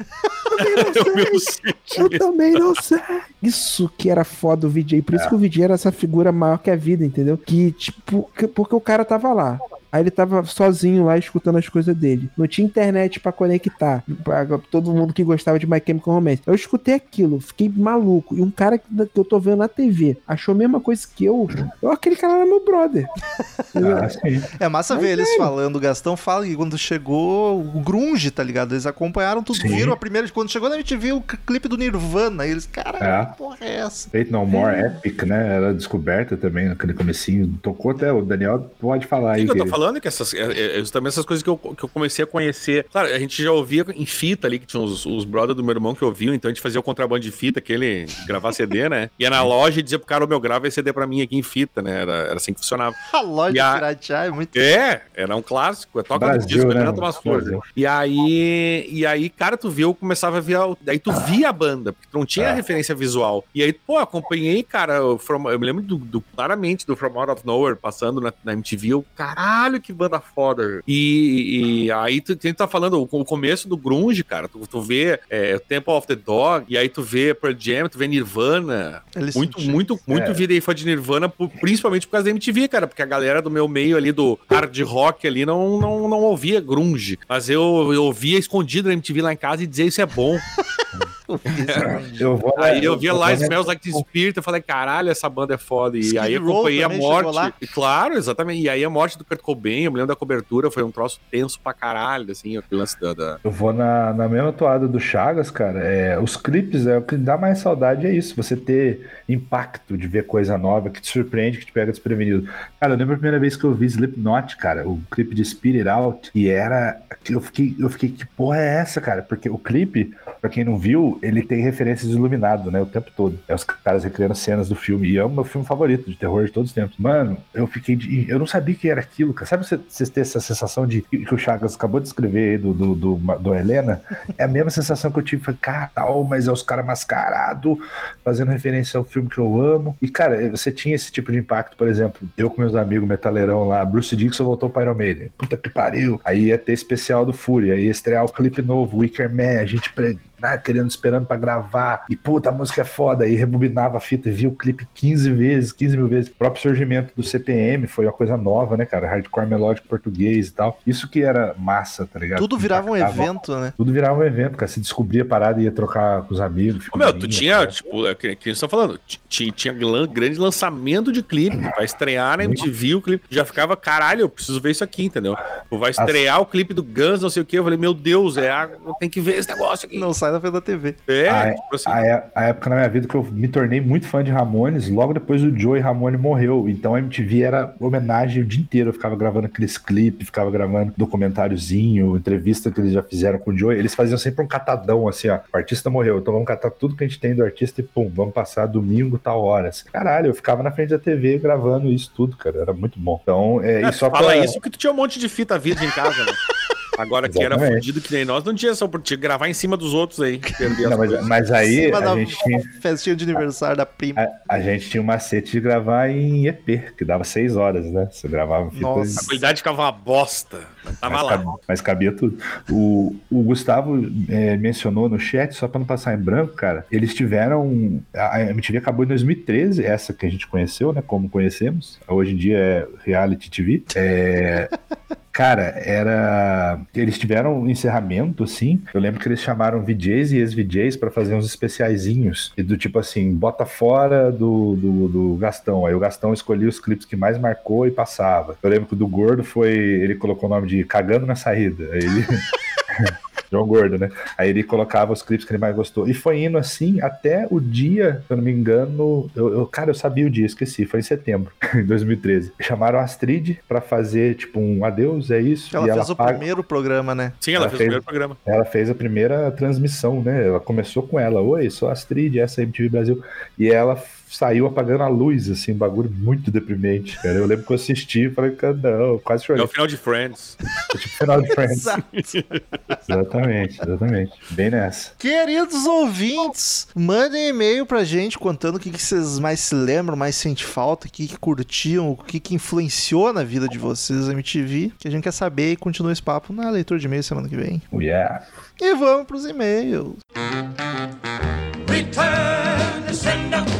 Eu também não <laughs> sei. Meu Eu também não sei. Isso que era foda o VJ. Por isso que o VJ era essa figura maior que a vida, entendeu? Que, tipo, que- porque o cara tava lá. Aí ele tava sozinho lá escutando as coisas dele. Não tinha internet pra conectar. Pra todo mundo que gostava de My Chemical Romance. Eu escutei aquilo, fiquei maluco. E um cara que que eu tô vendo na TV achou a mesma coisa que eu. eu aquele cara era meu brother. Ah. É massa ver eles falando. O Gastão fala que quando chegou o Grunge, tá ligado? Eles acompanharam tudo. Sim. Viram a primeira. Quando chegou na MTV o c- clipe do Nirvana. E eles, caralho, É. que porra é essa? Fate No More Epic, né? Era descoberta também naquele comecinho. Tocou até, o Daniel pode falar O aí. que, que eu que- falando é que essas, é, é, é justamente essas coisas que eu, que eu comecei a conhecer. Claro, a gente já ouvia em fita ali, que tinha os, os brothers do meu irmão que ouviam, então a gente fazia o contrabando de fita, aquele gravar CD, né? Ia na loja e dizia pro cara, ô meu, grava esse CD pra mim aqui em fita, né? Era, era assim que funcionava. <laughs> A loja E a- de piratear é muito. É, era um clássico. Toca Brasil, disco, né, né? mano? umas coisas. E aí, e aí, cara, tu viu, eu começava a ver. a- Daí tu via a banda, porque tu não tinha É. referência visual. E aí, pô, acompanhei, cara, o From- eu me lembro do, do- claramente do From Out of Nowhere passando na, na MTV. Eu, caralho, que banda foda. E, e aí tu, tu tá falando o, o começo do Grunge, cara. Tu, tu vê é, Temple of the Dog, e aí tu vê Pearl Jam, tu vê Nirvana. Eles Muito, sentiam. muito, muito É. virei fã de Nirvana, por- principalmente por causa da MTV, cara, porque a galera do meu meio ali, do hard rock ali, não, não, não ouvia grunge. Mas eu, eu ouvia escondido na MTV lá em casa e dizia isso é bom. <laughs> Eu vou, Aí eu via lá Smells Like Teen Spirit, eu falei, caralho, essa banda é foda. E Skid aí acompanhei a morte. E, Claro, exatamente. E aí a morte do Kurt Cobain, eu me lembro da cobertura, foi um troço tenso pra caralho, assim, o lance da... da- Eu vou na, na mesma toada do Chagas, cara. É, os clipes, é o que dá mais saudade é isso. Você ter impacto de ver coisa nova que te surpreende, que te pega desprevenido. Cara, eu lembro a primeira vez que eu vi Slipknot, cara, o clipe de Spirit Out, e era. Eu fiquei, eu fiquei, que porra é essa, cara? Porque o clipe, pra quem não viu, ele tem referências iluminado, né? O tempo todo. É os caras recriando cenas do filme. E é o meu filme favorito de terror de todos os tempos. Mano, eu fiquei. De, eu não sabia que era aquilo, cara. Sabe você, você ter essa sensação de que o Chagas acabou de escrever aí do, do, do, do Helena? É a mesma sensação que eu tive. Falei, cara, tal, mas é os caras mascarados, fazendo referência ao filme que eu amo. E, cara, você tinha esse tipo de impacto, por exemplo, eu com meus amigos metaleirão lá, Bruce Dixon voltou para Iron Maiden. Puta que pariu. Aí ia ter especial do Fury, aí ia estrear o clipe novo, Wicker Man, a gente pre- né, querendo, esperando pra gravar. E puta, a música é foda. Aí rebobinava a fita e via o clipe 15 vezes, 15 mil vezes. O próprio surgimento do CPM foi uma coisa nova, né, cara? Hardcore melódico português e tal. Isso que era massa, tá ligado? Tudo virava um evento, né? Tudo virava um evento, cara. Se descobria a parada e ia trocar com os amigos. Ô, meu, tu tinha, cara. tipo, é que, que eles estão falando, tinha, tinha lan- grande lançamento de clipe, vai estrear na MTV o clipe, já ficava, caralho, eu preciso ver isso aqui, entendeu? Tu vai estrear o clipe do Guns, não sei o que, eu falei, meu Deus, é, eu tenho que ver esse negócio aqui. Não sai da frente da TV. É, a, tipo assim, a é- a época na minha vida que eu me tornei muito fã de Ramones, logo depois o Joey Ramone morreu. Então a MTV era homenagem o dia inteiro. Eu ficava gravando aqueles clipes, ficava gravando documentáriozinho, entrevista que eles já fizeram com o Joey. Eles faziam sempre um catadão, assim, ó. O artista morreu, então vamos catar tudo que a gente tem do artista e pum, vamos passar domingo, tal horas. Caralho, eu ficava na frente da TV gravando isso tudo, cara. Era muito bom. Então, é, é, e só fala pra... isso porque tu tinha um monte de fita virgem em casa, né? <laughs> Agora que era fudido que nem nós, não tinha essa oportunidade de gravar em cima dos outros aí. <laughs> Não, mas, mas aí Cima a da gente tinha... festinha de aniversário da prima. A, a gente tinha um macete de gravar em EP, que dava seis horas, né? Você gravava em fita Nossa. A qualidade ficava uma bosta. Mas Tava mas, lá. cabia, mas cabia tudo. O, o Gustavo é, mencionou no chat, só para não passar em branco, cara, eles tiveram. A a MTV acabou em 2013, essa que a gente conheceu, né? Como conhecemos. Hoje em dia é Reality TV. É, <laughs> Cara, era. Eles tiveram um encerramento, assim. Eu lembro que eles chamaram VJs e ex-VJs pra fazer uns especiaizinhos. E do tipo assim, bota fora do, do, do Gastão. Aí o Gastão escolhia os clipes que mais marcou e passava. Eu lembro que o do Gordo foi. Ele colocou o nome de Cagando na Saída. Aí ele. <laughs> João Gordo, né? Aí ele colocava os clipes que ele mais gostou. E foi indo assim até o dia, se eu não me engano. Eu, eu- cara, eu sabia o dia, esqueci. Foi em setembro, <laughs> em 2013. Chamaram a Astrid pra fazer, tipo, um adeus, é isso. Ela e fez ela o paga- primeiro programa, né? Sim, ela Ela fez o fez- primeiro programa. ela fez a primeira transmissão, né? Ela começou com ela, oi, sou a Astrid, essa é a MTV Brasil. E ela saiu apagando a luz, assim, um bagulho muito deprimente, cara. Eu lembro que eu assisti e falei, não, eu quase É chorei. o final de Friends. Foi tipo final de Friends. Exatamente, exatamente. Bem nessa. Queridos ouvintes, mandem e-mail pra gente contando o que, que vocês mais se lembram, mais sente falta, o que, que curtiam, o que, que influenciou na vida de vocês a MTV, que a gente quer saber e continua esse papo na leitura de e-mail semana que vem. Oh, yeah. E vamos pros e-mails. Return to sender.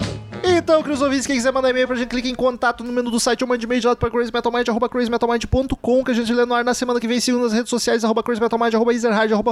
Então, queridos ouvintes, quem quiser mandar e-mail pra gente, clique em contato no menu do site ou mande e-mail direto pra crazymetalmind, arroba crazymetalmind.com, que a gente lê no ar na semana que vem, siga nas redes sociais, arroba crazymetalmind, arroba ezerhard, arroba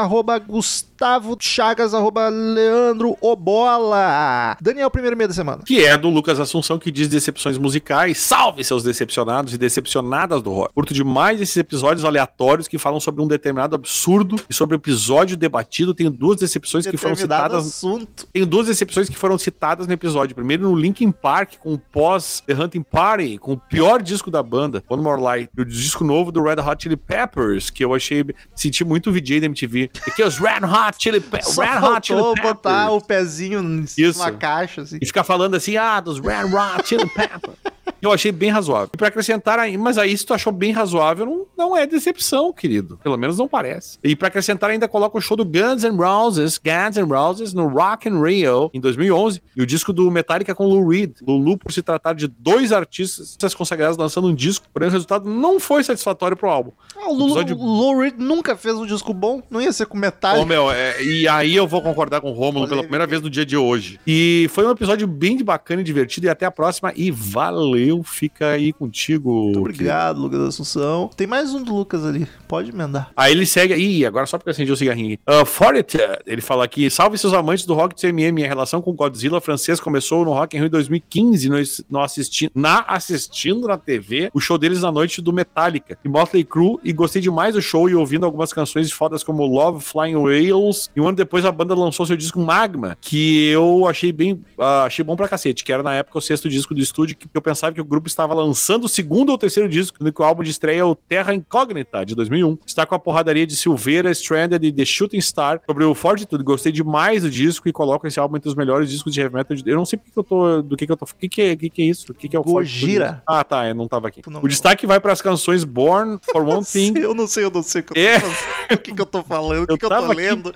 arroba gustavo chagas, arroba leandro obola. Daniel, primeiro e-mail da semana. Que é do Lucas Assunção, que diz decepções musicais. Salve seus decepcionados e decepcionadas do rock. Curto demais esses episódios aleatórios que falam sobre um determinado absurdo e sobre o episódio debatido. Tenho duas decepções que foram citadas. assunto. Tenho duas decepções que foram citadas no episódio. Primeiro no Linkin Park, com o pós The Hunting Party, com o pior disco da banda, One More Light. E o disco novo do Red Hot Chili Peppers, que eu achei. Senti muito VJ da MTV. Aqui é os Red Hot Chili, Pe Só Red Hot Chili Peppers. botar o pezinho Isso. da caixa, assim. E ficar falando assim, ah, dos Red Hot Chili Peppers. Eu achei bem razoável. E pra acrescentar aí, mas aí se tu achou bem razoável, não, não é decepção, querido. Pelo menos não parece. E pra acrescentar ainda coloca o show do Guns N' Roses, Guns N' Roses, no Rock in Rio, em 2011. E o disco do Metallica com Lou Reed. Lulu, por se tratar de dois artistas consagrados lançando um disco, porém o resultado não foi satisfatório pro álbum. Ah, o Lulu, Episódio- Lou Reed nunca fez um disco bom, não ia ser com metal. Ô, meu, é, e aí eu vou concordar com o Rômulo pela primeira vez no dia de hoje. E foi um episódio bem de bacana e divertido. E até a próxima. E valeu, fica aí contigo. Muito obrigado, Lucas Assunção. Tem mais um do Lucas ali, pode emendar. Aí ele segue. Ih, agora só porque eu acendi o cigarrinho aqui. Uh, Fortet, ele fala aqui: salve seus amantes do rock do CMM. Minha relação com Godzilla francês começou no Rock in Rio 2015, no, no assisti na assistindo na TV o show deles na noite do Metallica e Motley Crue. E gostei demais do show e ouvindo algumas canções fodas como Love Flying Whales. E um ano depois a banda lançou seu disco Magma, que eu achei bem. ah, achei bom pra cacete, que era na época o sexto disco do estúdio, que eu pensava que o grupo estava lançando o segundo ou terceiro disco, sendo que o álbum de estreia é o Terra Incógnita, de 2001. Está com a porradaria de Silveira, Stranded e The Shooting Star sobre o Fortitude. Gostei demais do disco e coloco esse álbum entre os melhores discos de heavy metal. de- Eu não sei porque que eu tô. Do que, que eu tô. O que, que, é, que, que é isso? O que, que é o Gojira. Fortitude? Ah, tá. Eu não tava aqui. Não- o destaque vai para as canções Born for One <laughs> Thing, Eu não sei, eu não sei o que eu tô, É. o que, que eu tô falando, o que, Eu que eu tô lendo.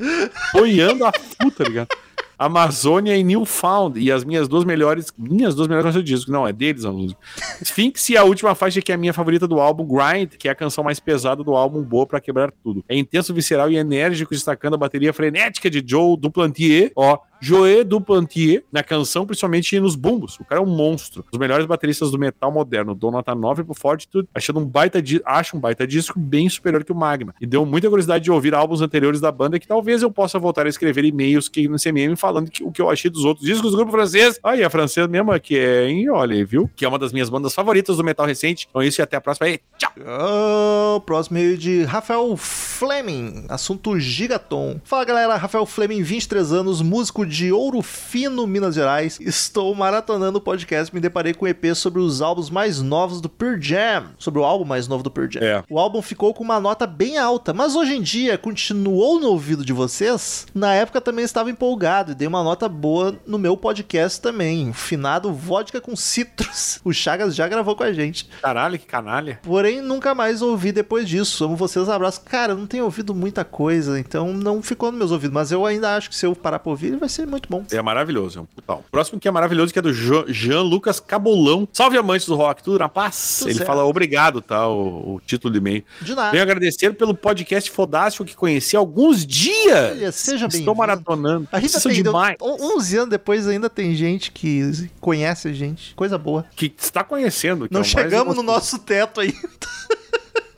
boiando a puta, tá ligado? Amazônia e Newfound. E as minhas duas melhores. Minhas duas melhores canções do disco. Não, é deles a música. Sphinx e a última faixa que é a minha favorita do álbum, Grind, que é a canção mais pesada do álbum, boa pra quebrar tudo. É intenso, visceral e enérgico, destacando a bateria frenética de Joe Duplantier. Ó, Joe Duplantier, na canção, principalmente nos bumbos. O cara é um monstro. Os melhores bateristas do metal moderno. Dou nota 9 pro Fortitude, achando um baita acho um baita disco bem superior que o Magma. E deu muita curiosidade de ouvir álbuns anteriores da banda que talvez eu possa voltar a escrever e-mails que no CMM falando que, o que eu achei dos outros discos do grupo francês. Aí, a francesa mesmo, que é em olha, viu? Que é uma das minhas bandas favoritas do metal recente. Então, isso e até a próxima. Tchau! Ah, próximo e-mail de Rafael Fleming, assunto Gigaton. Fala galera, Rafael Fleming, 23 anos, músico de Ouro Fino, Minas Gerais. Estou maratonando o podcast, me deparei com um EP sobre os álbuns mais novos do Pearl Jam. Sobre o álbum mais novo do Pearl Jam. É. O álbum ficou com uma nota bem alta, mas hoje em dia continuou no ouvido de vocês. Na época também estava empolgado e dei uma nota boa no meu podcast também. Finado Vodka com Citrus. <laughs> O Chagas já gravou com a gente. Caralho, que canalha. Porém, nunca mais ouvi depois disso. Amo vocês, abraço. Cara, eu não tenho ouvido muita coisa, então não ficou nos meus ouvidos. Mas eu ainda acho que se eu parar pra ouvir, vai ser muito bom. É maravilhoso, é um. Próximo que é maravilhoso, que é do Jean Lucas Cabolão. Salve amantes do rock, tudo na paz. Tudo Ele certo. fala obrigado, tá? O, o título do e-mail. De nada. Venho agradecer pelo podcast fodástico que conheci há alguns dias. Olha, seja bem-vindo. Estou maratonando. A são tem, demais. 11 anos depois ainda tem gente que conhece a gente. Coisa boa. Que está conhecendo. que Não é chegamos no nosso teto aí.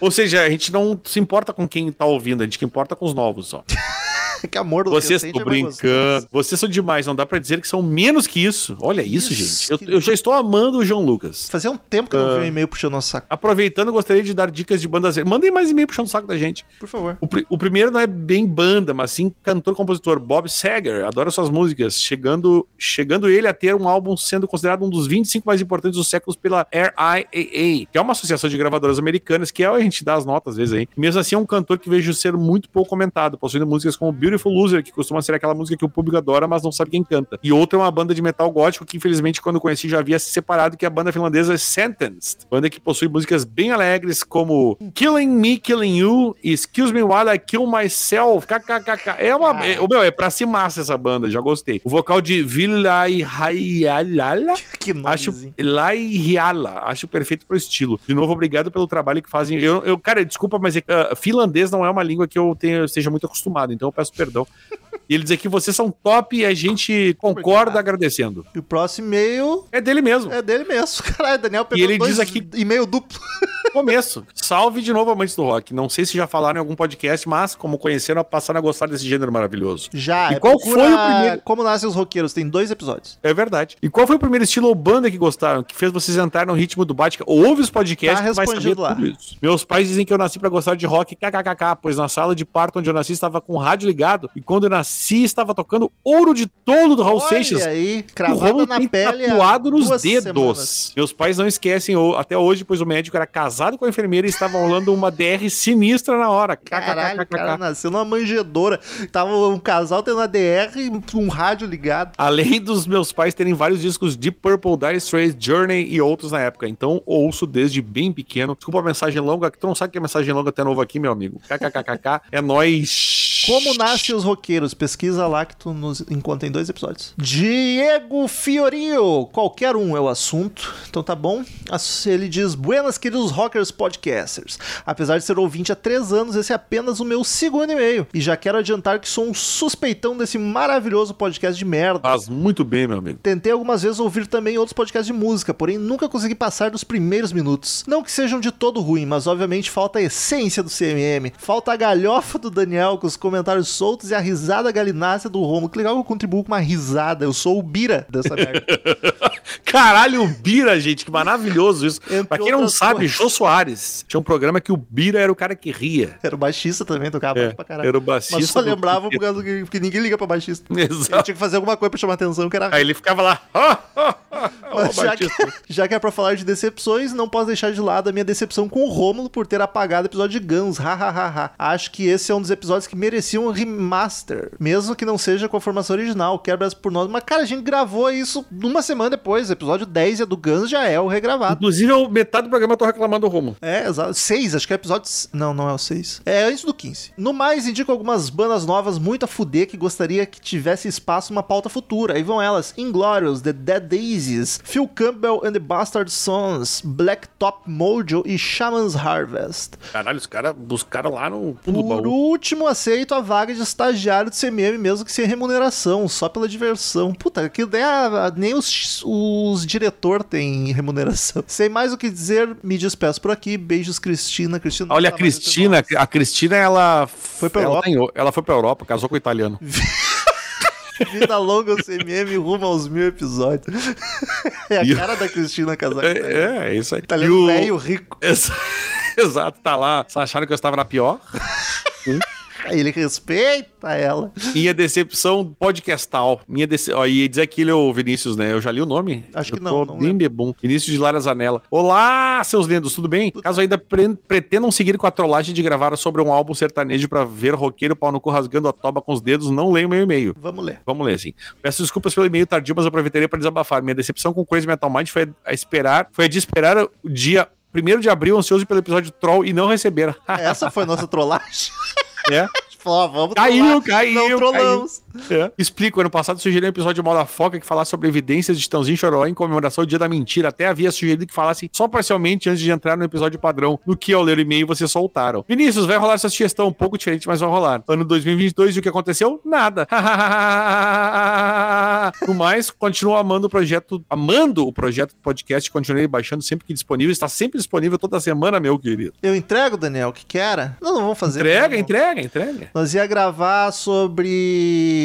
Ou seja, a gente não se importa com quem tá ouvindo, a gente que importa com os novos só. <laughs> <laughs> que amor do Vocês estão é brincando. Vocês são demais, não dá pra dizer que são menos que isso. Olha isso, Isso, gente. que Eu, eu já estou amando o João Lucas. Fazia um tempo que eu não Ah. vi um e-mail puxando nosso saco. Aproveitando, gostaria de dar dicas de bandas. Mandem mais e-mail puxando o saco da gente. Por favor. O, pri- o primeiro não é bem banda, mas sim cantor-compositor Bob Seger. Adoro suas músicas. Chegando, chegando ele a ter um álbum sendo considerado um dos 25 mais importantes dos séculos pela RIAA, que é uma associação de gravadoras americanas, que é a gente dá as notas às vezes aí. Mesmo assim, é um cantor que vejo ser muito pouco comentado, possuindo músicas como Beautiful Loser, que costuma ser aquela música que o público adora, mas não sabe quem canta. E outra é uma banda de metal gótico que, infelizmente, quando conheci, já havia se separado, que é a banda finlandesa Sentenced. Banda que possui músicas bem alegres, como Killing Me, Killing You, Excuse Me While I Kill Myself, kkkk. É uma. É, ô, meu, é pra se massa essa banda, já gostei. O vocal de Vilai Hayalala. Que Acho acho perfeito pro estilo. De novo, obrigado pelo trabalho que fazem. Eu, eu cara, desculpa, mas é, ah, finlandês não é uma língua que eu tenho, seja muito acostumado, então eu peço perdón, E ele diz aqui: vocês são top e a gente concorda Obrigado. agradecendo. E o próximo e-mail É dele mesmo. é dele mesmo. <laughs> Caralho, Daniel pegou ele dois diz aqui- e-mail duplo. <laughs> Começo. Salve de novo, amantes do rock. Não sei se já falaram em algum podcast, mas como conheceram, passaram a gostar desse gênero maravilhoso. Já. E é, qual foi o primeiro- Como nascem os roqueiros. Tem dois episódios. É verdade. E qual foi o primeiro estilo ou banda que gostaram, que fez vocês entrar no ritmo do Batica? Ouve os podcasts Tá que saber respondido lá. tudo isso. Meus pais dizem que eu nasci pra gostar de rock, kkkk, pois na sala de parto onde eu nasci estava com o rádio ligado e quando eu nasci estava tocando Ouro de Tolo do Raul Seixas. Olha aí, O cravada Romulo na tem pele. tatuado nos dedos. semanas. Meus pais não esquecem até hoje, pois o médico era casado com a enfermeira e estava rolando uma DR sinistra na hora. Caralho, cara nasceu numa manjedora. Tava um casal tendo a DR e um rádio ligado. Além dos meus pais terem vários discos de Purple, Dire Straits, Journey e outros na época. Então, ouço desde bem pequeno. Desculpa a mensagem longa, que tu não sabe que é mensagem longa até novo aqui, meu amigo. KKKKK. É nóis. Como nascem os roqueiros? Pesquisa lá que tu nos encontra em dois episódios. Diego Fiorio. Qualquer um é o assunto. Então tá bom. Ele diz: Buenas, queridos rockers podcasters. Apesar de ser ouvinte há três anos, esse é apenas o meu segundo e-mail. E já quero adiantar que sou um suspeitão desse maravilhoso podcast de merda. Faz muito bem, meu amigo. Tentei algumas vezes ouvir também outros podcasts de música, porém nunca consegui passar dos primeiros minutos. Não que sejam de todo ruim, mas obviamente falta a essência do CMM. Falta a galhofa do Daniel com os comentários soltos e a risada galinácea do Romulo. Que legal que eu contribuo com uma risada. Eu sou o Bira dessa merda. <laughs> Caralho, o Bira, gente, que maravilhoso isso. Entre pra quem não sabe, coisas. Jô Soares tinha um programa que o Bira era o cara que ria. Era o baixista também, tocava É, pra caralho. era o baixista Mas só lembrava por causa que, porque ninguém liga pra baixista. Ele Exato. tinha que fazer alguma coisa pra chamar atenção, que era Aí ele ficava lá. "Ah, ah, ah", Mas já, que, já que é pra falar de decepções, não posso deixar de lado a minha decepção com o Rômulo por ter apagado o episódio de Guns. Hahaha. Acho que esse é um dos episódios que mereciam um remaster. Mesmo que não seja com a formação original. Quebra por nós. Mas, cara, a gente gravou isso uma semana depois. O episódio 10 é do Guns, já é o regravado. Inclusive, eu- metade do programa eu tô reclamando do Romulo. É, exato. 6, acho que é episódio. Não, não é o 6. É antes do 15. No mais, indico algumas bandas novas muito a fuder que gostaria que tivesse espaço numa pauta futura. Aí vão elas: Inglorious, The Dead Daisies, Phil Campbell and the Bastard Sons, Black Top Mojo e Shaman's Harvest. Caralho, os caras buscaram lá no fundo do Por último, aceito a vaga de estagiário do CMM, mesmo que sem remuneração, só pela diversão. Puta, que ideia, nem os, os diretor têm remuneração. Sem mais o que dizer, me despeço por aqui. Beijos, Cristina. Cristina Olha, a tá entre Cristina, a Cristina, ela foi pra ela Europa. tem- ela foi pra Europa, casou com o italiano. <laughs> Vida longa o CMM rumo aos mil episódios. <laughs> É a cara da Cristina casar com ele. É, é, é isso aí. Italiano o- velho, rico. Exa- <laughs> Exato, tá lá. Vocês acharam que eu estava na pior? Ele respeita ela. Minha decepção podcastal. Minha dece... Ó, e diz aqui, o Vinícius, né? Eu já li o nome? Acho que Eu não, tô não bem bebum. Vinícius de Lara Zanella. Olá, seus lindos, tudo bem? Caso ainda pre- pretendam seguir com a trollagem de gravar sobre um álbum sertanejo pra ver roqueiro pau no cu rasgando a toba com os dedos, não leio meu e-mail. Vamos ler. Vamos ler, assim. Peço desculpas pelo e-mail tardio, mas aproveitaria para desabafar. Minha decepção com Crazy Metal Mind foi a esperar, foi a de esperar o dia 1 de abril, ansioso pelo episódio Troll e não receberam. Essa foi nossa trollagem. <laughs> é. Falou, ah, vamos Caiu, trollar. caiu, Não trollamos. É. Explico, ano passado sugeri um episódio de Moda Foca que falasse sobre evidências de Tãozinho Choró em comemoração do Dia da Mentira. Até havia sugerido que falasse só parcialmente antes de entrar no episódio padrão. No que, ao ler o e-mail, vocês soltaram. Vinícius, vai rolar essa sugestão um pouco diferente, mas vai rolar. Ano 2022 e o que aconteceu? Nada. <laughs> no mais, continuo amando o projeto, amando o projeto do podcast, continuei baixando sempre que disponível. Está sempre disponível toda semana, meu querido. Eu entrego, Daniel, o que que era? Não, não vamos fazer. Entrega, não. entrega, entrega. Nós ia gravar sobre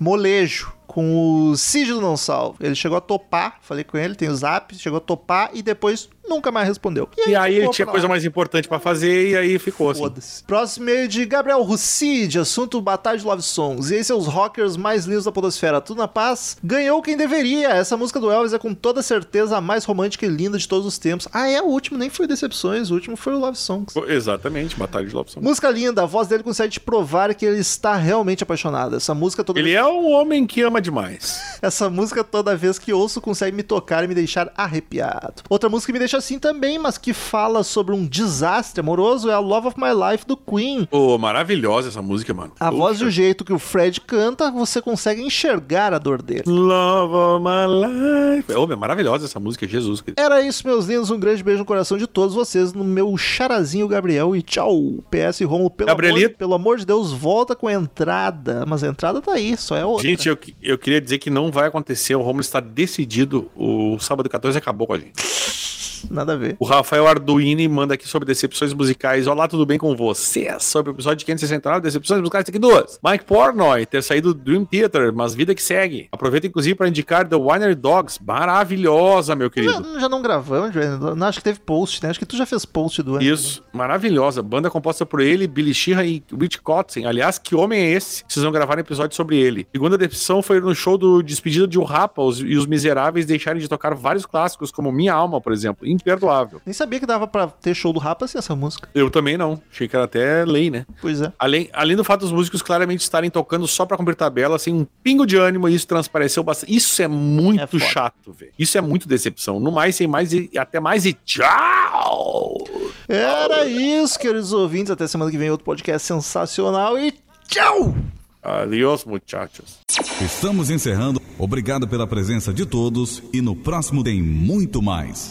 molejo com o do Não Salvo. Ele chegou a topar, falei com ele, tem o zap, chegou a topar e depois nunca mais respondeu. E aí ele ficou tinha pra coisa mais importante pra fazer e aí ficou assim. Próximo e-mail de Gabriel Russi, de assunto Batalha de Love Songs. E aí, seus rockers mais lindos da podosfera, tudo na paz? Ganhou quem deveria. Essa música do Elvis é com toda certeza a mais romântica e linda de todos os tempos. Ah, é, o último nem foi Decepções, o último foi o Love Songs. Exatamente, Batalha de Love Songs. Música linda, a voz dele consegue te provar que ele está realmente apaixonado. Essa música toda Ele é um homem que ama demais. <laughs> Essa música toda vez que ouço consegue me tocar e me deixar arrepiado. Outra música que me deixa assim também, mas que fala sobre um desastre amoroso é a Love of My Life do Queen. Pô, maravilhosa essa música, mano. A voz e o jeito que o Fred canta, você consegue enxergar a dor dele. Love of my life. Ô, meu, maravilhosa essa música, Jesus. Cristo. Era isso, meus lindos. Um grande beijo no coração de todos vocês, no meu charazinho Gabriel. E tchau. PS Romulo, pelo, amor, Gabrielito. pelo amor de Deus, volta com a entrada. Mas a entrada tá aí, só é outra. Gente, eu, eu queria dizer que não vai acontecer. O Romulo está decidido. O sábado 14 acabou com a gente. Nada a ver. O Rafael Arduini manda aqui sobre decepções musicais. Olá, tudo bem com você? Sobre o episódio de 569, decepções musicais, tem aqui duas. Mike Portnoy ter saído do Dream Theater, mas vida que segue. Aproveita inclusive para indicar The Winery Dogs. Maravilhosa, meu querido. Já, já não gravamos. Não, acho que teve post, né? Acho que tu já fez post do ano. Isso, maravilhosa. Banda composta por ele, Billy Sheehan e Rich Kotzen. Aliás, que homem é esse? Vocês vão gravar um episódio sobre ele. Segunda decepção foi no show do Despedida de um Rapa os- e os Miseráveis deixarem de tocar vários clássicos, como Minha Alma, por exemplo. Imperdoável. Nem sabia que dava pra ter show do Rapa assim essa música. Eu também não. Achei que era até lei, né? Pois é. Além, além do fato dos músicos claramente estarem tocando só pra cumprir tabela, sem um pingo de ânimo, e isso transpareceu bastante. Isso é muito É chato, velho. Isso é muito decepção. No mais, sem mais e até mais e tchau! Era isso, queridos ouvintes. Até semana que vem, outro podcast sensacional e tchau! Adiós, muchachos. Estamos encerrando. Obrigado pela presença de todos e no próximo tem muito mais.